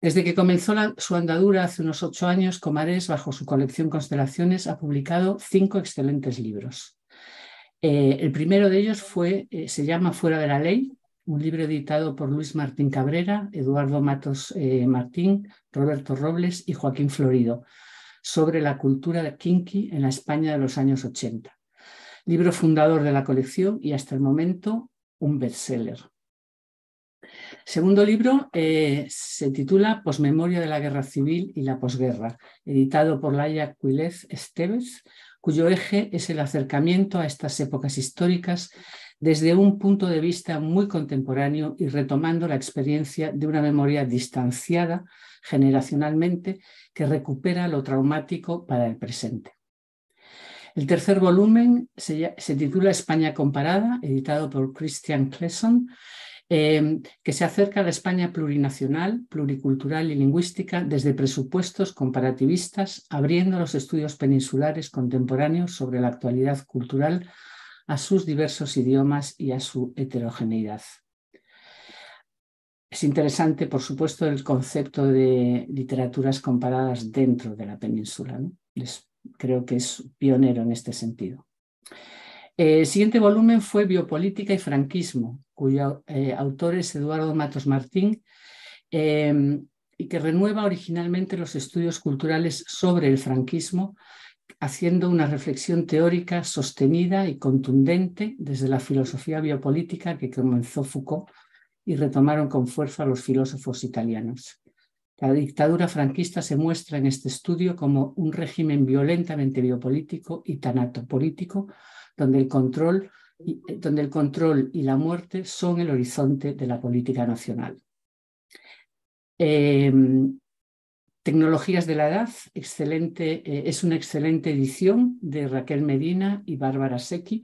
Desde que comenzó su andadura hace unos ocho años, Comares, bajo su colección Constelaciones, ha publicado cinco excelentes libros. Eh, el primero de ellos fue, eh, se llama Fuera de la Ley, un libro editado por Luis Martín Cabrera, Eduardo Matos eh, Martín, Roberto Robles y Joaquín Florido, sobre la cultura de kinky en la España de los años 80. libro fundador de la colección y hasta el momento un bestseller. Segundo libro se titula Posmemoria de la Guerra Civil y la Posguerra, editado por Laia Quilez Esteves, cuyo eje es el acercamiento a estas épocas históricas desde un punto de vista muy contemporáneo y retomando la experiencia de una memoria distanciada generacionalmente que recupera lo traumático para el presente. El tercer volumen se, titula España comparada, editado por Christian Clesson, eh, que se acerca a la España plurinacional, pluricultural y lingüística desde presupuestos comparativistas, abriendo los estudios peninsulares contemporáneos sobre la actualidad cultural a sus diversos idiomas y a su heterogeneidad. Es interesante, por supuesto, el concepto de literaturas comparadas dentro de la península. creo que es pionero en este sentido. El siguiente volumen fue Biopolítica y Franquismo, cuyo eh, autor es Eduardo Matos Martín, em, y que renueva originalmente los estudios culturales sobre el franquismo, haciendo una reflexión teórica sostenida y contundente desde la filosofía biopolítica que comenzó Foucault y retomaron con fuerza los filósofos italianos. La dictadura franquista se muestra en este estudio como un régimen violentamente biopolítico y tanatopolítico, donde el control, donde el control y la muerte son el horizonte de la política nacional. Em, Tecnologías de la Edad, excelente, eh, es una excelente edición de Raquel Medina y Bárbara Secchi,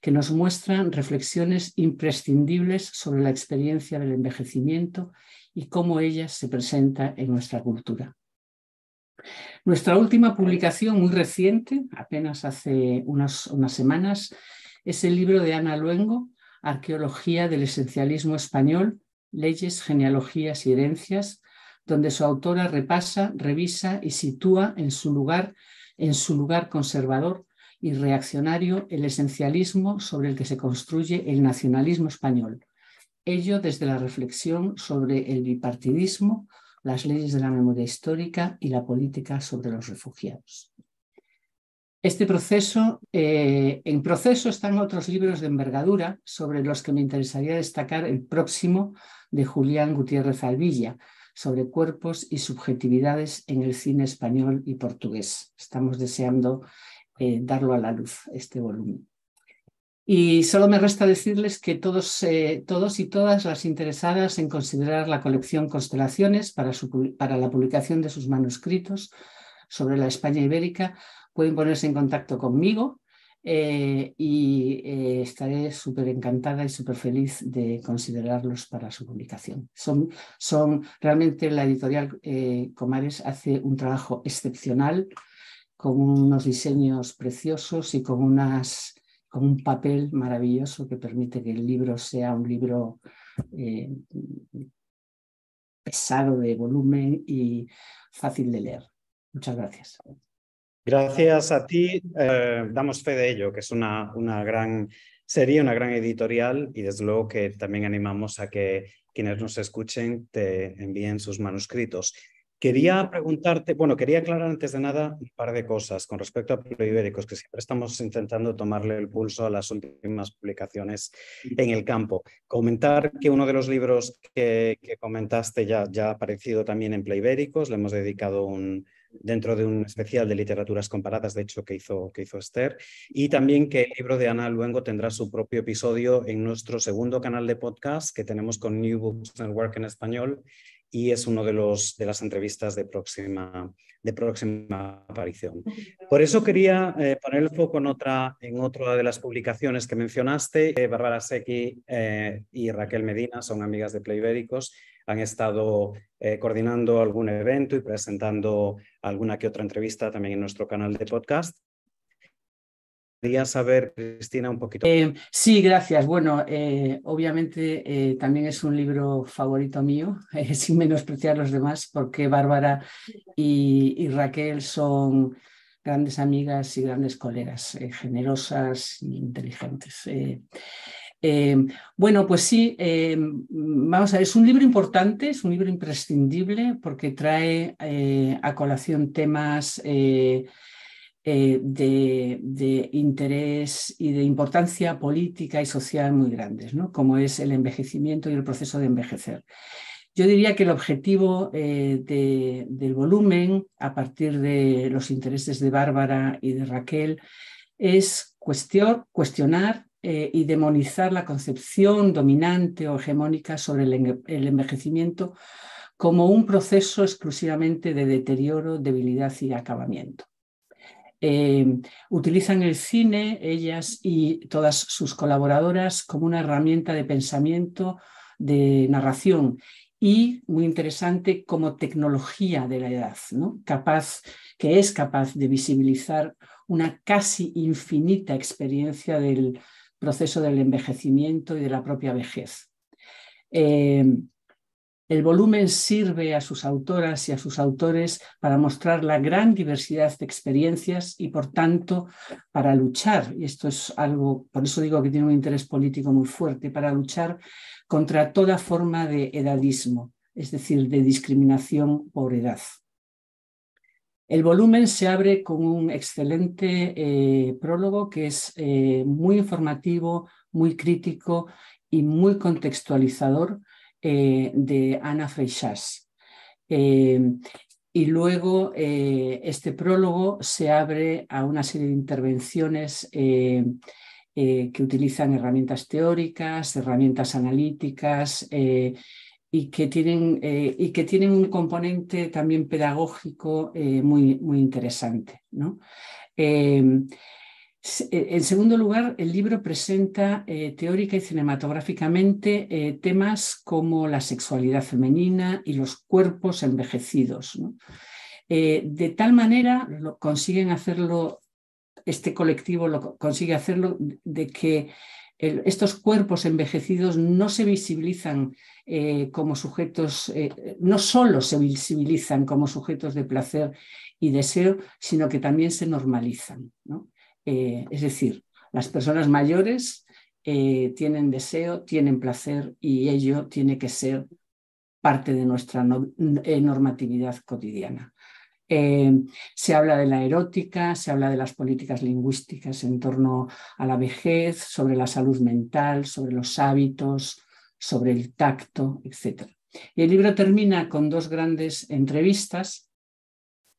que nos muestran reflexiones imprescindibles sobre la experiencia del envejecimiento y cómo ella se presenta en nuestra cultura. Nuestra última publicación, muy reciente, apenas hace unas, unas semanas, es el libro de Ana Luengo, Arqueología del Esencialismo Español, Leyes, Genealogías y Herencias, donde su autora repasa, revisa y sitúa en su lugar, en su lugar conservador y reaccionario el esencialismo sobre el que se construye el nacionalismo español. Ello desde la reflexión sobre el bipartidismo, las leyes de la memoria histórica y la política sobre los refugiados. Este proceso, eh, en proceso están otros libros de envergadura sobre los que me interesaría destacar el próximo de Julián Gutiérrez Alvilla, sobre cuerpos y subjetividades en el cine español y portugués. Estamos deseando eh, darlo a la luz, este volumen. Y solo me resta decirles que todos, eh, todos y todas las interesadas en considerar la colección Constelaciones para, para la publicación de sus manuscritos sobre la España ibérica pueden ponerse en contacto conmigo eh, y eh, estaré súper encantada y súper feliz de considerarlos para su publicación. Son, son realmente la editorial eh, Comares hace un trabajo excepcional con unos diseños preciosos y con, unas, con un papel maravilloso que permite que el libro sea un libro pesado de volumen y fácil de leer. Muchas gracias. Gracias a ti. Eh, damos fe de ello, que es una, una gran serie, una gran editorial y desde luego que también animamos a que quienes nos escuchen te envíen sus manuscritos. Quería preguntarte, bueno, quería aclarar antes de nada un par de cosas con respecto a Ibéricos, que siempre estamos intentando tomarle el pulso a las últimas publicaciones en el campo. Comentar que uno de los libros que, comentaste ya, ya ha aparecido también en Ibéricos, le hemos dedicado un, dentro de un especial de literaturas comparadas, de hecho, que hizo, que hizo Esther, y también que el libro de Ana Luengo tendrá su propio episodio en nuestro segundo canal de podcast que tenemos con New Books Network en español, y es uno de, los, de las entrevistas de próxima, de próxima aparición. Por eso quería eh, poner el foco en otra, en otra de las publicaciones que mencionaste. Eh, Bárbara Secchi eh, y Raquel Medina son amigas de Playbéricos han estado eh, coordinando algún evento y presentando alguna que otra entrevista también en nuestro canal de podcast. Quería saber, Cristina, un poquito. Eh, sí, gracias. Bueno, eh, obviamente también es un libro favorito mío, *laughs* sin menospreciar los demás, porque Bárbara y, y Raquel son grandes amigas y grandes colegas, generosas e inteligentes. Eh, bueno, pues sí, eh, vamos a ver, es un libro importante, es un libro imprescindible porque trae eh, a colación temas eh, de, de, interés y de importancia política y social muy grandes, ¿no? como es el envejecimiento y el proceso de envejecer. Yo diría que el objetivo eh, del volumen, a partir de los intereses de Bárbara y de Raquel, es cuestionar eh, y demonizar la concepción dominante o hegemónica sobre el, envejecimiento como un proceso exclusivamente de deterioro, debilidad y acabamiento. Eh, utilizan el cine, ellas y todas sus colaboradoras, como una herramienta de pensamiento, de narración y, muy interesante, como tecnología de la edad, ¿no? capaz, que es capaz de visibilizar una casi infinita experiencia del proceso del envejecimiento y de la propia vejez. Eh, el volumen sirve a sus autoras y a sus autores para mostrar la gran diversidad de experiencias y, por tanto, para luchar, y esto es algo, por eso digo que tiene un interés político muy fuerte, para luchar contra toda forma de edadismo, es decir, de discriminación por edad. El volumen se abre con un excelente eh, prólogo que es eh, muy informativo, muy crítico y muy contextualizador eh, de Ana Freixas. y luego este prólogo se abre a una serie de intervenciones que utilizan herramientas teóricas, herramientas analíticas y que tienen, eh, y que tienen un componente también pedagógico eh, muy, muy interesante. ¿no? Em, eh, en segundo lugar, el libro presenta teórica y cinematográficamente temas como la sexualidad femenina y los cuerpos envejecidos. de tal manera consiguen hacerlo, este colectivo lo consigue hacerlo de que estos cuerpos envejecidos no se visibilizan eh, como sujetos, eh, no solo se visibilizan como sujetos de placer y deseo, sino que también se normalizan. Eh, es decir, las personas mayores tienen deseo, tienen placer y ello tiene que ser parte de nuestra normatividad cotidiana. Eh, se habla de la erótica, se habla de las políticas lingüísticas en torno a la vejez, sobre la salud mental, sobre los hábitos, sobre el tacto, etc. Y el libro termina con dos grandes entrevistas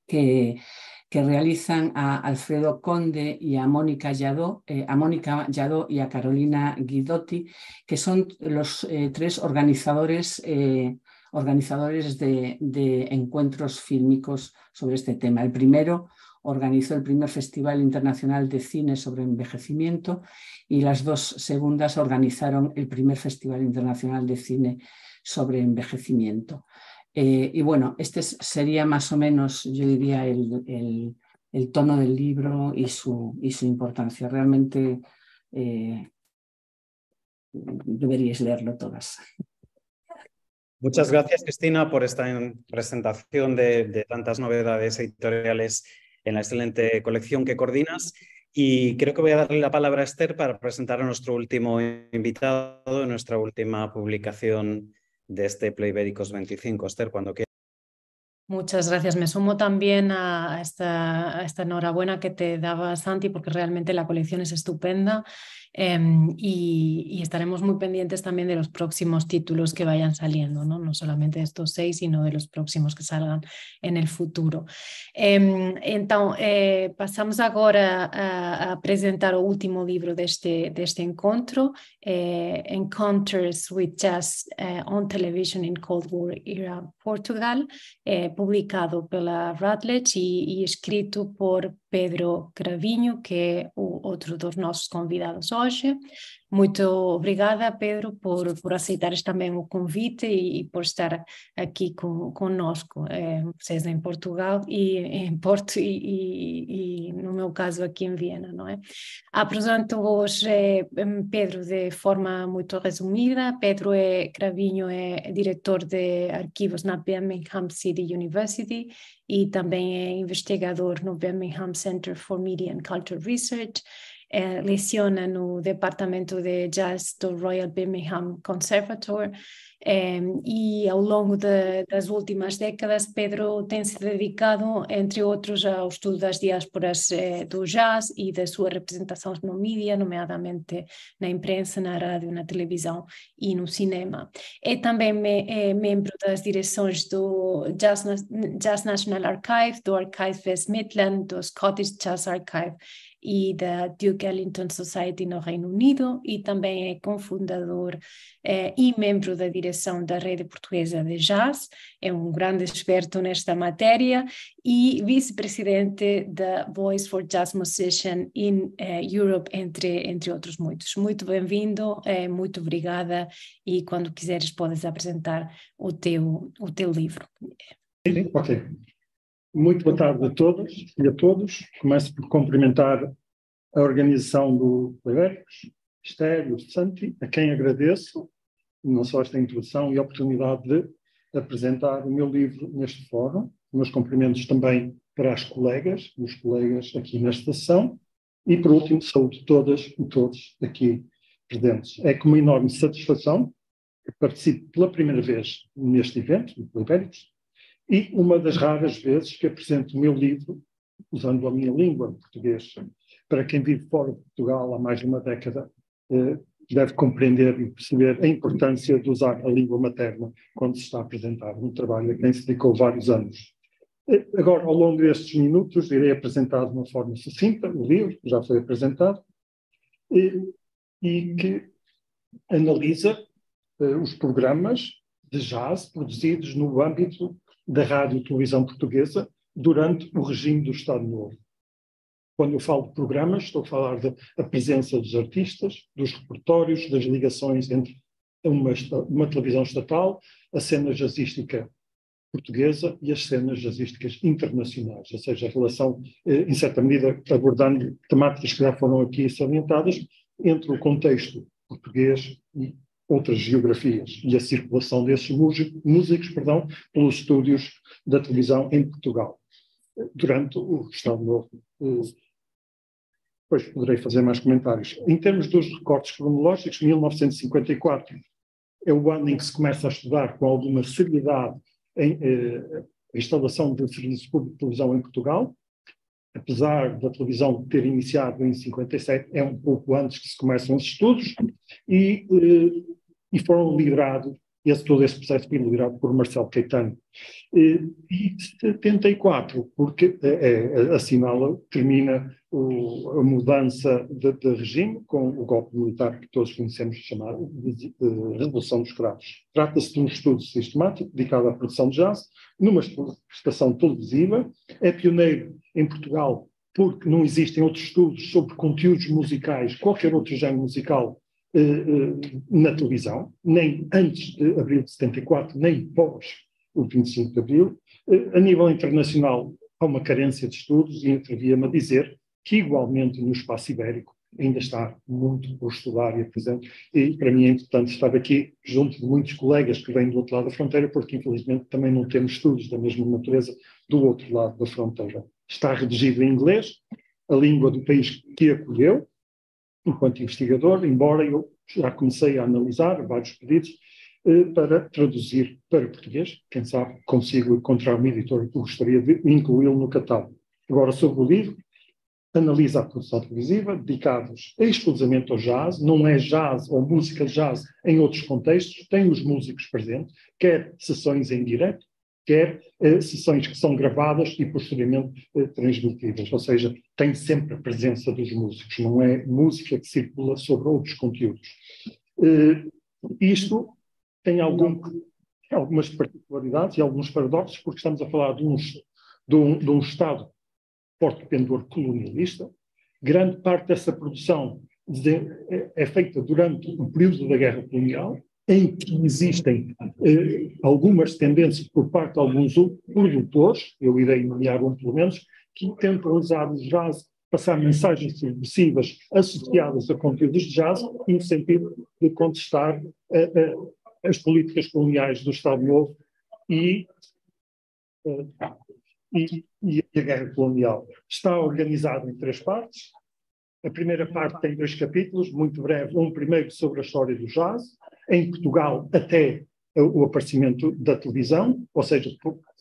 que, que realizan a Alfredo Conde y a Mónica Yadó, eh, a Mónica Yadó y a Carolina Guidotti, que son los eh, tres organizadores organizadores de, encuentros fílmicos sobre este tema. El primero organizó el primer Festival Internacional de Cine sobre Envejecimiento y las dos segundas organizaron el primer Festival Internacional de Cine sobre Envejecimiento. Eh, y bueno, este sería más o menos, yo diría, el, tono del libro y su, importancia. Realmente eh, deberíais leerlo todas. Muchas gracias, Cristina, por esta presentación de, tantas novedades editoriales en la excelente colección que coordinas. Y creo que voy a darle la palabra a Esther para presentar a nuestro último invitado nuestra última publicación de este Playbéricos 25. Esther, cuando quieras. Muchas gracias. Me sumo también a esta, a esta enhorabuena que te daba Santi, porque realmente la colección es estupenda Em, y, estaremos muy pendientes también de los próximos títulos que vayan saliendo, no, no solamente de estos seis, sino de los próximos que salgan en el futuro. Eh, então, eh, passamos agora a, a, apresentar o último livro deste, deste encontro, eh, Encounters with Jazz eh, on Television in Cold War Era Portugal, eh, publicado pela Routledge e, e escrito por Pedro Cravinho, que é o outro dos nossos convidados hoje. Muito obrigada, Pedro, por, por aceitares também o convite e, e por estar aqui com, conosco. É, vocês em Portugal e em Porto e, e, e, no meu caso aqui em Viena, não é? Apresento hoje é, Pedro de forma muito resumida. Pedro é, Cravinho é diretor de arquivos na Birmingham City University e também é investigador no Birmingham Center for Media and Culture Research eh, leciona no departamento de jazz do Royal Birmingham Conservatoire um, e ao longo de, das últimas décadas Pedro tem se dedicado, entre outros, ao estudo das diásporas eh, do jazz e da sua representação no mídia, nomeadamente na imprensa, na rádio, na televisão e no cinema. É também me, é membro das direções do Jazz, jazz National Archive, do Archive West Midland, do Scottish Jazz Archive e da Duke Ellington Society no Reino Unido e também é cofundador eh, e membro da direção da Rede Portuguesa de Jazz, é um grande experto nesta matéria e vice-presidente da Voice for Jazz Musician in eh, Europe, entre, entre outros muitos. Muito bem-vindo, eh, muito obrigada e quando quiseres podes apresentar o teu, o teu livro. Ok. Muito boa tarde a todas e a todos. Começo por cumprimentar a organização do Libéricos, Esther e o Santi, a quem agradeço não só esta introdução e a oportunidade de apresentar o meu livro neste fórum. Meus cumprimentos também para as colegas, os colegas aqui na estação. E, por último, saúde todas e todos aqui presentes. É com uma enorme satisfação que participo pela primeira vez neste evento, do Libéricos, e uma das raras vezes que apresento o meu livro usando a minha língua, português. Para quem vive fora de Portugal há mais de uma década, eh, deve compreender e perceber a importância de usar a língua materna quando se está a apresentar um trabalho a quem se dedicou vários anos. Eh, agora, ao longo destes minutos, irei apresentar de uma forma sucinta o livro, que já foi apresentado, e, e que analisa uh, os programas de jazz produzidos no âmbito da rádio e televisão portuguesa durante o regime do Estado Novo. Quando eu falo de programas, estou a falar da presença dos artistas, dos repertórios, das ligações entre uma, uma televisão estatal, a cena jazzística portuguesa e as cenas jazzísticas internacionais, ou seja, a relação, eh, em certa medida, abordando temáticas que já foram aqui salientadas, entre o contexto português e outras geografias e a circulação desses músicos, perdão, pelos estúdios da televisão em Portugal durante o Estado Novo. Depois poderei fazer mais comentários. Em termos dos recortes cronológicos, 1954 é o ano em que se começa a estudar com alguma seriedade em, eh, a instalação de serviço público de televisão em Portugal. Apesar da televisão ter iniciado em 57, é um pouco antes que se começam os estudos e eh, e foram liderados, esse, todo esse processo foi liderado por Marcelo Caetano. E, e 74, porque é, é, assinala, termina o, a mudança de, de, regime com o golpe militar que todos conhecemos chamado de, de Revolução dos Cravos. Trata-se de um estudo sistemático dedicado à produção de jazz, numa estação televisiva, é pioneiro em Portugal porque não existem outros estudos sobre conteúdos musicais, qualquer outro género musical na televisão, nem antes de abril de 74, nem pós o 25 de abril. Eh, a nível internacional, há uma carência de estudos e atrevia-me a dizer que, igualmente, no espaço ibérico, ainda está muito por estudar e apresentar. E para mim é importante estar aqui junto de muitos colegas que vêm do outro lado da fronteira, porque infelizmente também não temos estudos da mesma natureza do outro lado da fronteira. Está redigido em inglês, a língua do país que acolheu, enquanto investigador, embora eu já comecei a analisar vários pedidos eh, para traduzir para português. Quem sabe consigo encontrar um editor que gostaria de incluí-lo no catálogo. Agora, sobre o livro, analisa a produção televisiva, dedicados exclusivamente ao jazz, não é jazz ou música jazz em outros contextos, tem os músicos presentes, quer sessões em direto, quer eh, sessões que são gravadas e posteriormente eh, transmitidas, ou seja, tem sempre a presença dos músicos, não é música que circula sobre outros conteúdos. Eh, isto tem algum, algumas particularidades e alguns paradoxos, porque estamos a falar de um, de um, de um Estado forte pendor colonialista, grande parte dessa produção é, é feita durante o período da Guerra Colonial, em que existem eh, algumas tendências por parte de alguns produtores, eu irei nomear um pelo menos, que tentam usar o jazz, passar mensagens subversivas associadas a conteúdos de jazz, no sentido de contestar eh, eh, as políticas coloniais do Estado Novo e, eh, e, e a guerra colonial. Está organizado em três partes. A primeira parte tem dois capítulos, muito breve. Um primeiro sobre a história do jazz, em Portugal até o aparecimento da televisão, ou seja,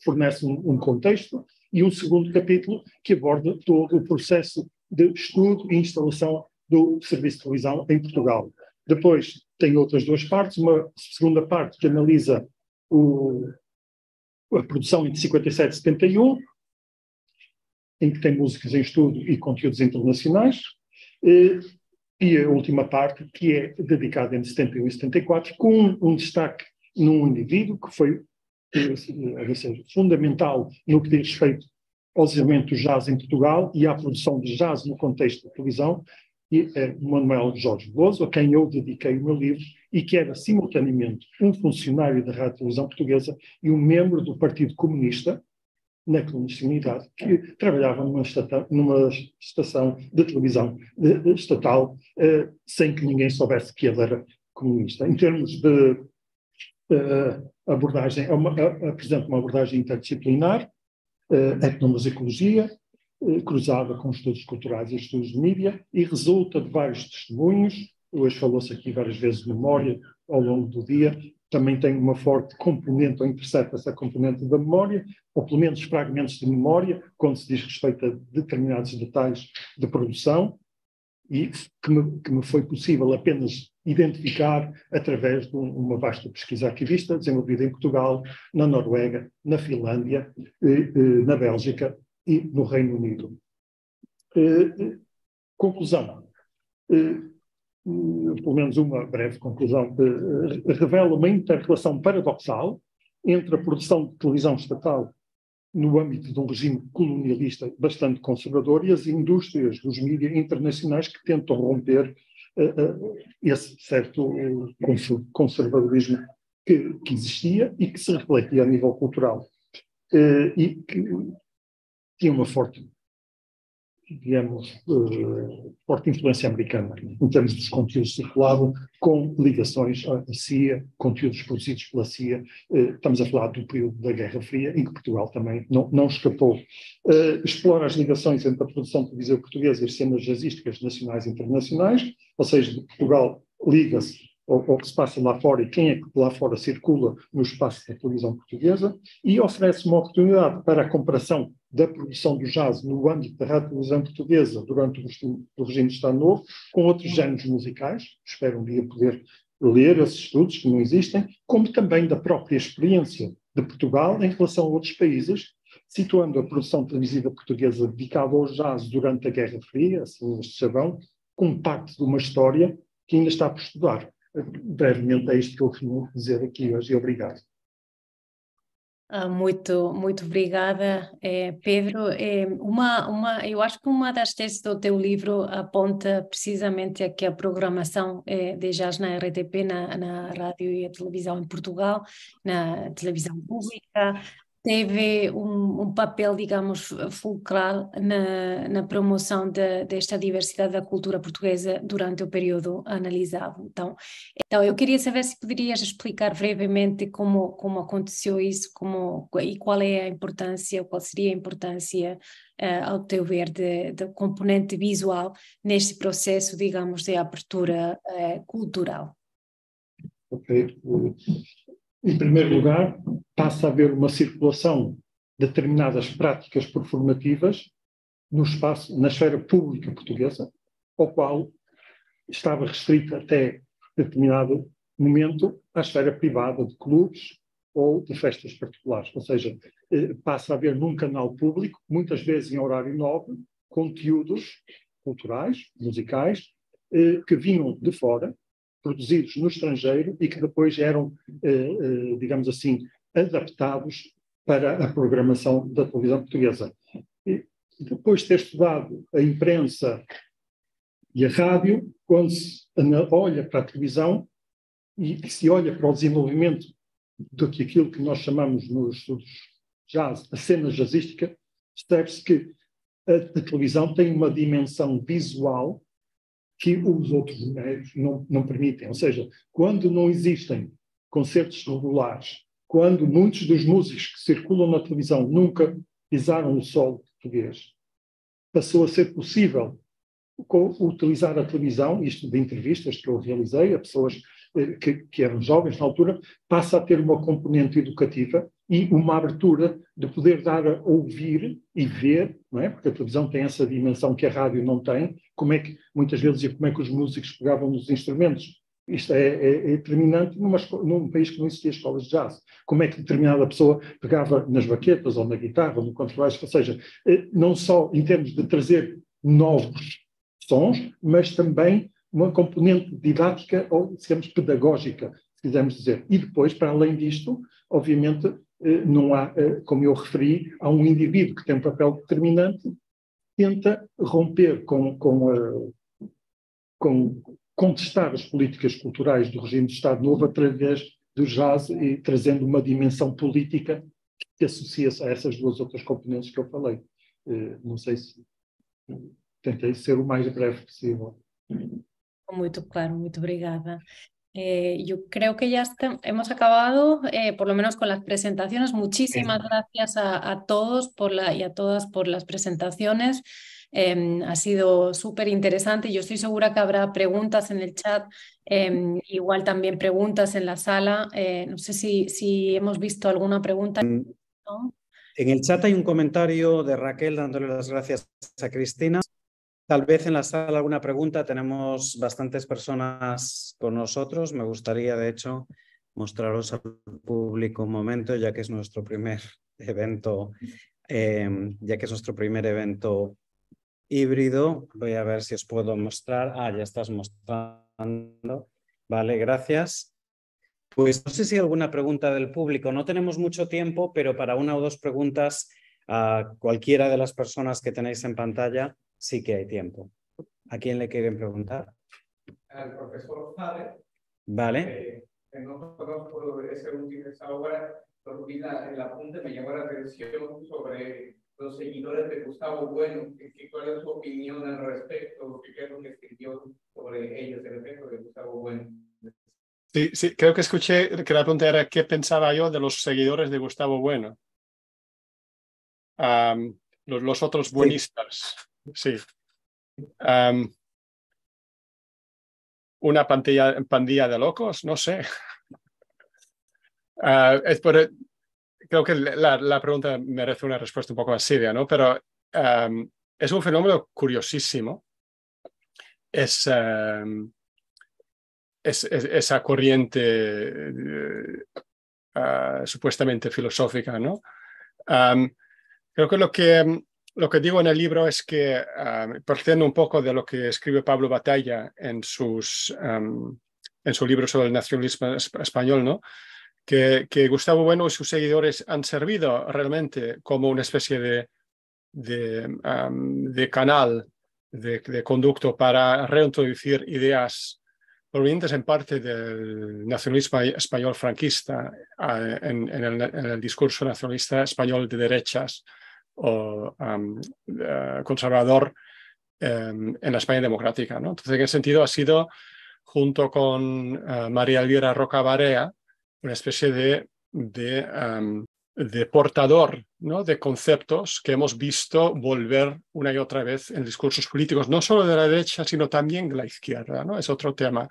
fornece um, um contexto, e um segundo capítulo que aborda todo o processo de estudo e instalação do serviço de televisão em Portugal. Depois tem outras duas partes, uma segunda parte que analisa o, a produção entre 57 e 71, em que tem músicas em estudo e conteúdos internacionais, e, a última parte, que é dedicada entre 71 e 74, com um destaque num indivíduo que foi seja, fundamental no que diz respeito aos elementos jazz em Portugal e à produção de jazz no contexto da televisão, e é Manuel Jorge Veloso, a quem eu dediquei o meu livro, e que era simultaneamente um funcionário da Rádio Televisão Portuguesa e um membro do Partido Comunista, na clandestinidade, que trabalhava numa, estata, numa estação de televisão de, estatal, eh, sem que ninguém soubesse que ele era comunista. Em termos de uh, abordagem, é uma, apresenta uma abordagem interdisciplinar, uh, etnomusicologia, uh, cruzada com estudos culturais e estudos de mídia, e resulta de vários testemunhos. Hoje falou-se aqui várias vezes de memória ao longo do dia, também tem uma forte componente, ou intercepta essa componente da memória, ou pelo menos fragmentos de memória, quando se diz respeito a determinados detalhes de produção, e que me, que me foi possível apenas identificar através de um, uma vasta pesquisa arquivista desenvolvida em Portugal, na Noruega, na Finlândia, eh, eh, na Bélgica e no Reino Unido. Eh, conclusão. Pelo menos uma breve conclusão. Revela uma inter-relação paradoxal entre a produção de televisão estatal no âmbito de um regime colonialista bastante conservador e as indústrias dos mídias internacionais que tentam romper esse certo conservadorismo que, existia e que se refletia a nível cultural eh, e que tinha uma forte digamos, uh, forte influência americana, em termos dos conteúdos que circulavam, com ligações à CIA, conteúdos produzidos pela CIA. Uh, estamos a falar do período da Guerra Fria, em que Portugal também não, não escapou. Uh, explora as ligações entre a produção televisiva portuguesa e as cenas jazzísticas nacionais e internacionais, ou seja, Portugal liga-se ao, que se passa lá fora e quem é que lá fora circula no espaço da televisão portuguesa, e oferece uma oportunidade para a comparação da produção do jazz no âmbito da rádio televisão portuguesa durante o regime, de Estado Novo com outros géneros musicais. Espero um dia poder ler esses estudos que não existem, como também da própria experiência de Portugal em relação a outros países, situando a produção televisiva portuguesa dedicada ao jazz durante a Guerra Fria, assim este chavão, como parte de uma história que ainda está por estudar brevemente é isto que eu queria dizer aqui hoje e obrigado. Ah, muito, muito obrigada, eh, Pedro. Eh, uma, uma, eu acho que uma das teses do teu livro aponta precisamente aqui a programação eh, de jazz na RTP, na, na rádio e a televisão em Portugal, na televisão pública, teve um, um, papel, digamos, fulcral na, na promoção de, desta diversidade da cultura portuguesa durante o período analisado. Então, então, eu queria saber se poderias explicar brevemente como, como aconteceu isso como, e qual é a importância, qual seria a importância, uh, ao teu ver, do componente visual neste processo, digamos, de abertura uh, cultural. Ok. Em primeiro lugar, passa a haver uma circulação de determinadas práticas performativas no espaço, na esfera pública portuguesa, ao qual estava restrita até determinado momento à esfera privada de clubes ou de festas particulares. Ou seja, eh, passa a haver num canal público, muitas vezes em horário nobre, conteúdos culturais, musicais, eh, que vinham de fora, produzidos no estrangeiro e que depois eram, eh, digamos assim, adaptados para a programação da televisão portuguesa. E depois de ter estudado a imprensa e a rádio, quando se olha para a televisão e se olha para o desenvolvimento do que aquilo que nós chamamos nos estudos jazz, a cena jazzística, percebe-se que a, a, televisão tem uma dimensão visual que os outros meios não, não permitem. Ou seja, quando não existem concertos regulares quando muitos dos músicos que circulam na televisão nunca pisaram o solo português, passou a ser possível utilizar a televisão, isto de entrevistas que eu realizei a pessoas que, que, eram jovens na altura, passa a ter uma componente educativa e uma abertura de poder dar a ouvir e ver, não é? porque a televisão tem essa dimensão que a rádio não tem, como é que, muitas vezes, como é que os músicos pegavam nos instrumentos. Isto é, é, é determinante numa, num país que não existia escolas de jazz. Como é que determinada pessoa pegava nas baquetas, ou na guitarra, ou no contrabaixo, ou seja, eh, não só em termos de trazer novos sons, mas também uma componente didática ou, digamos, pedagógica, se quisermos dizer. E depois, para além disto, obviamente, eh, não há, eh, como eu referi, há um indivíduo que tem um papel determinante, tenta romper com, com, a, com contestar as políticas culturais do regime de Estado Novo através do jazz e trazendo uma dimensão política que associa-se a essas duas outras componentes que eu falei. Eh, não sei se tentei ser o mais breve possível. Muito claro, muito obrigada. Eh, yo creo que ya hemos acabado, eh, por lo menos con las presentaciones. Muchísimas gracias a, todos por la, y a todas por las presentaciones. Em, ha sido súper interesante. Yo estoy segura que habrá preguntas en el chat, em, igual también preguntas en la sala. Eh, no sé si, si hemos visto alguna pregunta. En el chat hay un comentario de Raquel dándole las gracias a Cristina. Tal vez en la sala alguna pregunta. Tenemos bastantes personas con nosotros. Me gustaría, de hecho, mostraros al público un momento, ya que es nuestro primer evento, em, ya que es nuestro primer evento híbrido. Voy a ver si os puedo mostrar. Ah, ya estás mostrando. Vale, gracias. Pues no sé si hay alguna pregunta del público. No tenemos mucho tiempo, pero para una o dos preguntas a cualquiera de las personas que tenéis en pantalla, sí que hay tiempo. ¿A quién le quieren preguntar? Al profesor Fade. Vale. Eh, no conozco ese último esa obra, pero el apunte me llamó la atención sobre los seguidores de Gustavo Bueno. ¿Cuál es su opinión al respecto? ¿Qué es lo que escribió sobre ellos, el efecto de Gustavo Bueno? Sí, sí, creo que escuché que la pregunta era qué pensaba yo de los seguidores de Gustavo Bueno. los, los, otros buenistas. Sí. Una pandilla, de locos, no sé. *laughs* Ah, es por, creo que la, pregunta merece una respuesta un poco seria, ¿no? Pero es un fenómeno curiosísimo. Es, es, esa corriente uh, supuestamente filosófica, ¿no? creo que lo que lo que digo en el libro es que, um, partiendo un poco de lo que escribe Pablo Batalla en, sus, en su libro sobre el nacionalismo español, ¿no? Que, que, Gustavo Bueno y sus seguidores han servido realmente como una especie de, de, de canal, de, de, conducto para reintroducir ideas provenientes en parte del nacionalismo español franquista en, en, el, en el discurso nacionalista español de derechas o eh, conservador em, en la España democrática. ¿no? Entonces, en ese sentido, ha sido, junto con eh, María Elvira Roca Barea, una especie de, de, de portador ¿no? de conceptos que hemos visto volver una y otra vez en discursos políticos, no solo de la derecha, sino también de la izquierda. ¿no? Es otro tema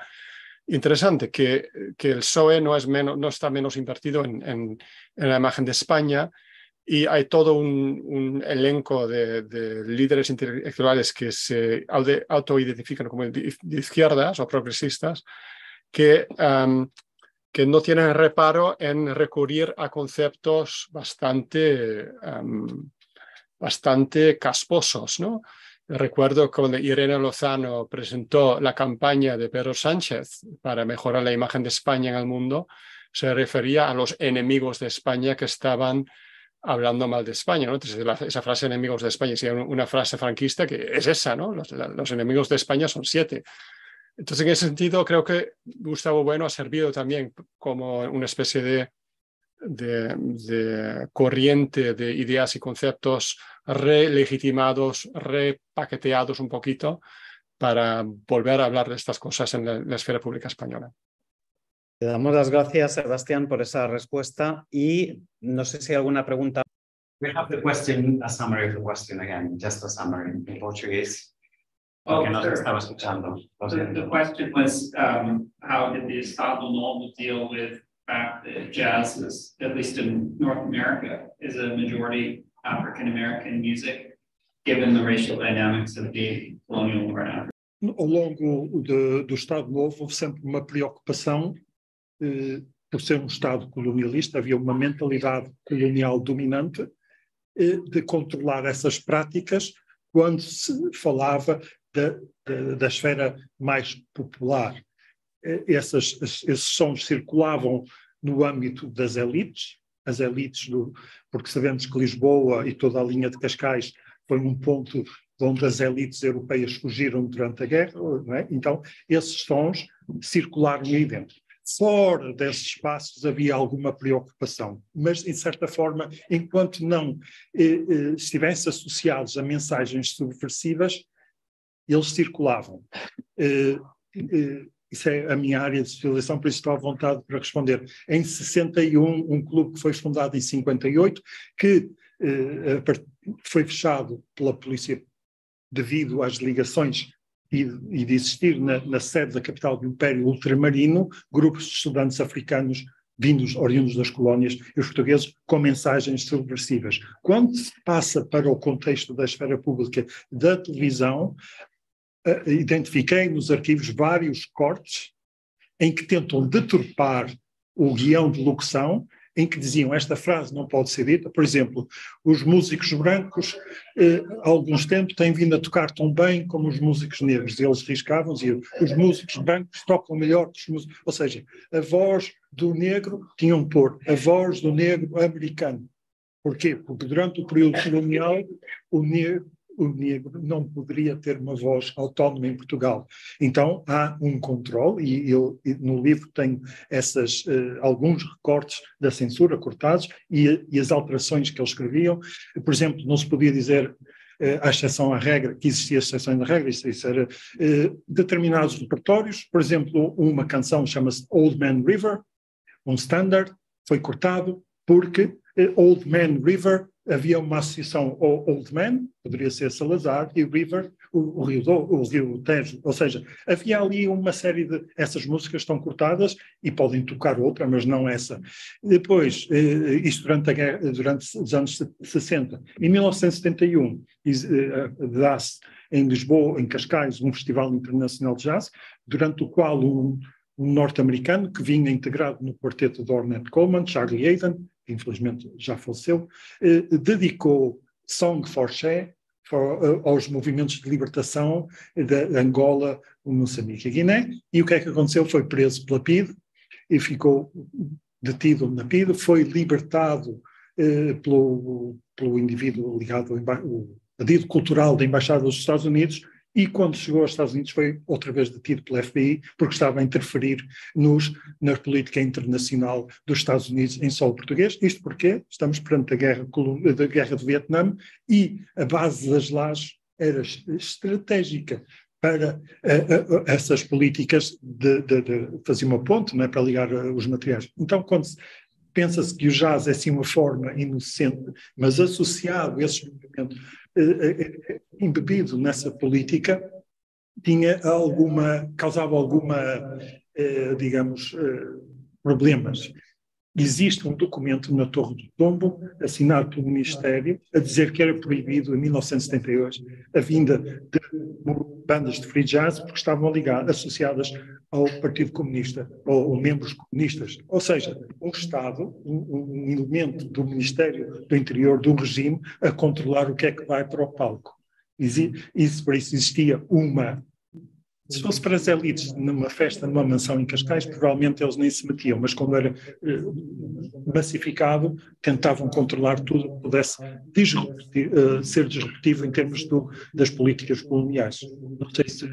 interesante, que, que el PSOE no, es menos, no está menos invertido en, en, en la imagen de España, y hay todo un, elenco de, líderes intelectuales que se autoidentifican como de, izquierdas o progresistas que, que no tienen reparo en recurrir a conceptos bastante, bastante casposos. ¿no? Recuerdo cuando Irene Lozano presentó la campaña de Pedro Sánchez para mejorar la imagen de España en el mundo, se refería a los enemigos de España que estaban hablando mal de España, ¿no? esa frase enemigos de España, si una frase franquista que es esa. Los, enemigos de España son siete. Entonces, en ese sentido, creo que Gustavo Bueno ha servido también como una especie de, de, corriente de ideas y conceptos relegitimados, repaqueteados un poquito para volver a hablar de estas cosas en la esfera pública española. Te damos las gracias, Sebastián, por esa respuesta y no sé si hay alguna pregunta. We have the question, a summary of the question again, just a summary in Portuguese. porque no se estaba escuchando. The, the question was, um, how did the Estado Novo deal with the fact that jazz is, at least in North America, is a majority African-American music, given the racial dynamics of the colonial war in Africa? Ao longo de- do Estado Novo houve sempre uma preocupação, por ser um Estado colonialista, havia uma mentalidade colonial dominante eh, de controlar essas práticas quando se falava da, da, da esfera mais popular. Eh, Essas, es- esses sons circulavam no âmbito das elites, as elites do, porque sabemos que Lisboa e toda a linha de Cascais foi um ponto onde as elites europeias fugiram durante a guerra, é? então esses sons circularam aí dentro. Fora desses espaços havia alguma preocupação, mas, de certa forma, enquanto não eh, eh, estivessem associados a mensagens subversivas, eles circulavam. Eh, eh, isso é a minha área de especialização, por isso estou à vontade para responder. Em 61, um clube que foi fundado em 58, que eh, foi fechado pela polícia devido às ligações e, e de existir na, na sede da capital do Império Ultramarino grupos de estudantes africanos vindos, oriundos das colónias, e os portugueses com mensagens subversivas. Quando se passa para o contexto da esfera pública da televisão, eh, identifiquei nos arquivos vários cortes em que tentam deturpar o guião de locução, em que diziam esta frase não pode ser dita. Por exemplo, os músicos brancos, eh, há alguns tempos, têm vindo a tocar tão bem como os músicos negros. E eles riscavam, diziam, os músicos brancos tocam melhor que os músicos. Ou seja, a voz do negro tinham de pôr a voz do negro americano. Porquê? Porque durante o período colonial, o negro, o negro não poderia ter uma voz autónoma em Portugal. Então há um controle, e eu no livro tenho essas, eh, alguns recortes da censura cortados e, e as alterações que eles escreviam. Por exemplo, não se podia dizer eh, à exceção à regra, que existia exceção da regra, isso, isso era eh, determinados repertórios, por exemplo, uma canção chama-se Old Man River, um standard, foi cortado porque Old Man River havia uma associação ao Old Man, poderia ser Salazar, e River, o, o Rio, do, o Rio Tejo, ou seja, havia ali uma série de, essas músicas estão cortadas e podem tocar outra, mas não essa. Depois, eh, isto durante, a guerra, durante os anos 60, em 1971, is- eh, dá-se em Lisboa, em Cascais, um festival internacional de jazz, durante o qual um, um norte-americano que vinha integrado no quarteto de Ornette Coleman, Charlie Hayden, infelizmente já faleceu, eh, dedicou Song for Che eh, aos movimentos de libertação de Angola, Moçambique e Guiné, e o que é que aconteceu? Foi preso pela PIDE e ficou detido na PIDE, foi libertado eh, pelo, pelo indivíduo ligado ao emba- o pedido cultural da Embaixada dos Estados Unidos e quando chegou aos Estados Unidos foi outra vez detido pela FBI porque estava a interferir nos, na política internacional dos Estados Unidos em solo português. Isto porque estamos perante a guerra, da guerra do Vietnã e a base das lajes era es- estratégica para eh, eh, essas políticas de, de, de fazer uma ponte não é, para ligar eh, os materiais. Então, quando se- pensa-se que o jazz é assim uma forma inocente, mas associado a esse movimento eh, eh, embebido nessa política, tinha alguma, causava alguma, eh, digamos, eh, problemas. Existe um documento na Torre do Tombo, assinado pelo Ministério, a dizer que era proibido em 1978 a vinda de bandas de free jazz porque estavam ligadas, associadas ao Partido Comunista, ou, ou membros comunistas. Ou seja, um Estado, um, um elemento do Ministério do Interior, do regime, a controlar o que é que vai para o palco. Isso, por isso existia uma. Se fosse para as elites numa festa, numa mansão em Cascais, provavelmente eles nem se metiam, mas quando era eh, massificado, tentavam controlar tudo que pudesse disrupti- eh, ser disruptivo em termos do, das políticas coloniais. Não sei se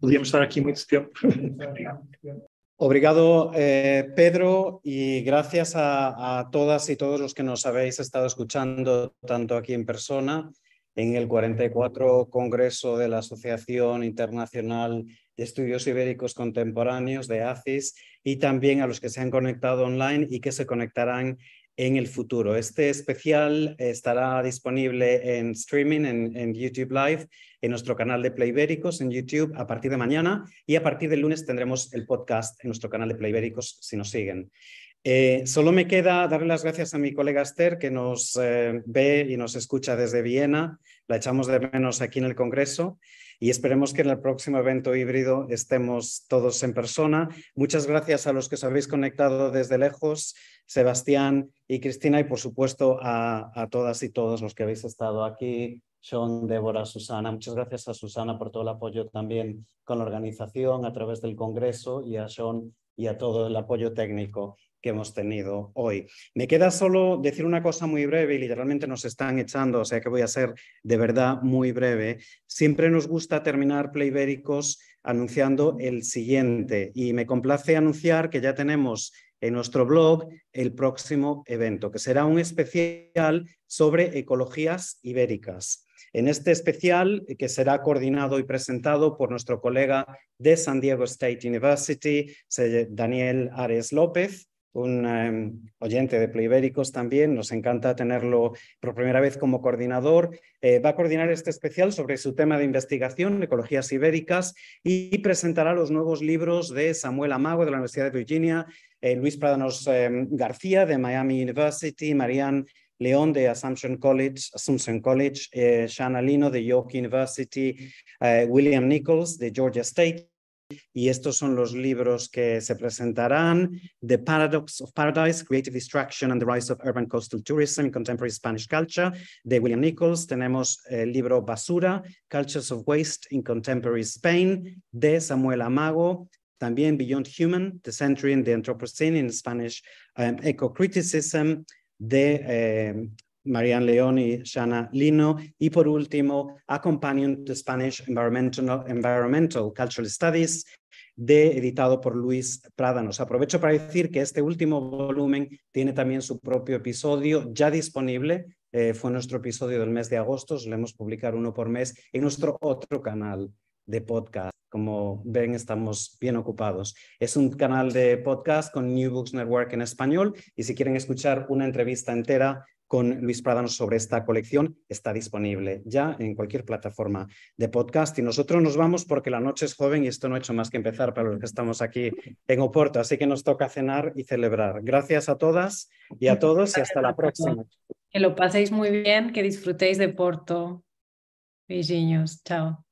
podíamos estar aqui muito tempo. *laughs* Obrigado, eh, Pedro, y gracias a, a todas y todos los que nos habéis estado escuchando, tanto aquí en persona, en el 44 Congreso de la Asociación Internacional de Estudios Ibéricos Contemporáneos de ACIS, y también a los que se han conectado online y que se conectarán en el futuro. Este especial estará disponible en streaming, en, YouTube Live, en nuestro canal de Playbéricos en YouTube a partir de mañana y a partir del lunes tendremos el podcast en nuestro canal de Playbéricos si nos siguen. Eh, solo me queda darle las gracias a mi colega Esther, que nos eh, ve y nos escucha desde Viena. La echamos de menos aquí en el Congreso y esperemos que en el próximo evento híbrido estemos todos en persona. Muchas gracias a los que os habéis conectado desde lejos, Sebastián y Cristina, y por supuesto a, a todas y todos los que habéis estado aquí. Sean, Débora, Susana. Muchas gracias a Susana por todo el apoyo también con la organización a través del Congreso y a Sean y a todo el apoyo técnico que hemos tenido hoy. Me queda solo decir una cosa muy breve y literalmente nos están echando, o sea que voy a ser de verdad muy breve. Siempre nos gusta terminar Playbéricos anunciando el siguiente y me complace anunciar que ya tenemos en nuestro blog el próximo evento, que será un especial sobre ecologías ibéricas. En este especial, que será coordinado y presentado por nuestro colega de San Diego State University, Daniel Ares López, un em, oyente de Playbéricos también, nos encanta tenerlo por primera vez como coordinador. Eh, va a coordinar este especial sobre su tema de investigación, ecologías ibéricas, y presentará los nuevos libros de Samuel Amago de la Universidad de Virginia, eh, Luis Pradanos em, García de Miami University, Marianne León de Assumption College, Assumption College eh, Shana Lino de York University, William Nichols de Georgia State y estos son los libros que se presentarán. The Paradox of Paradise, Creative Distraction and the Rise of Urban Coastal Tourism in Contemporary Spanish Culture, de William Nichols. Tenemos el libro Basura, Cultures of Waste in Contemporary Spain, de Samuel Amago. También Beyond Human, The Century in the Anthropocene in Spanish um, Eco-Criticism, de eh, Marianne León y Shana Lino. Y por último, Accompanion to Spanish Environmental, Environmental Cultural Studies, de, editado por Luis Prádanos. Aprovecho para decir que este último volumen tiene también su propio episodio ya disponible. Eh, fue nuestro episodio del mes de agosto, solemos publicar uno por mes en nuestro otro canal de podcast. Como ven, estamos bien ocupados. Es un canal de podcast con New Books Network en español y si quieren escuchar una entrevista entera con Luis Pradanos sobre esta colección está disponible ya en cualquier plataforma de podcast. Y nosotros nos vamos porque la noche es joven y esto no ha hecho más que empezar para los que estamos aquí en Oporto. Así que nos toca cenar y celebrar. Gracias a todas y a todos y hasta la próxima. Que lo paséis muy bien, que disfrutéis de Porto. Beijinhos. Chao.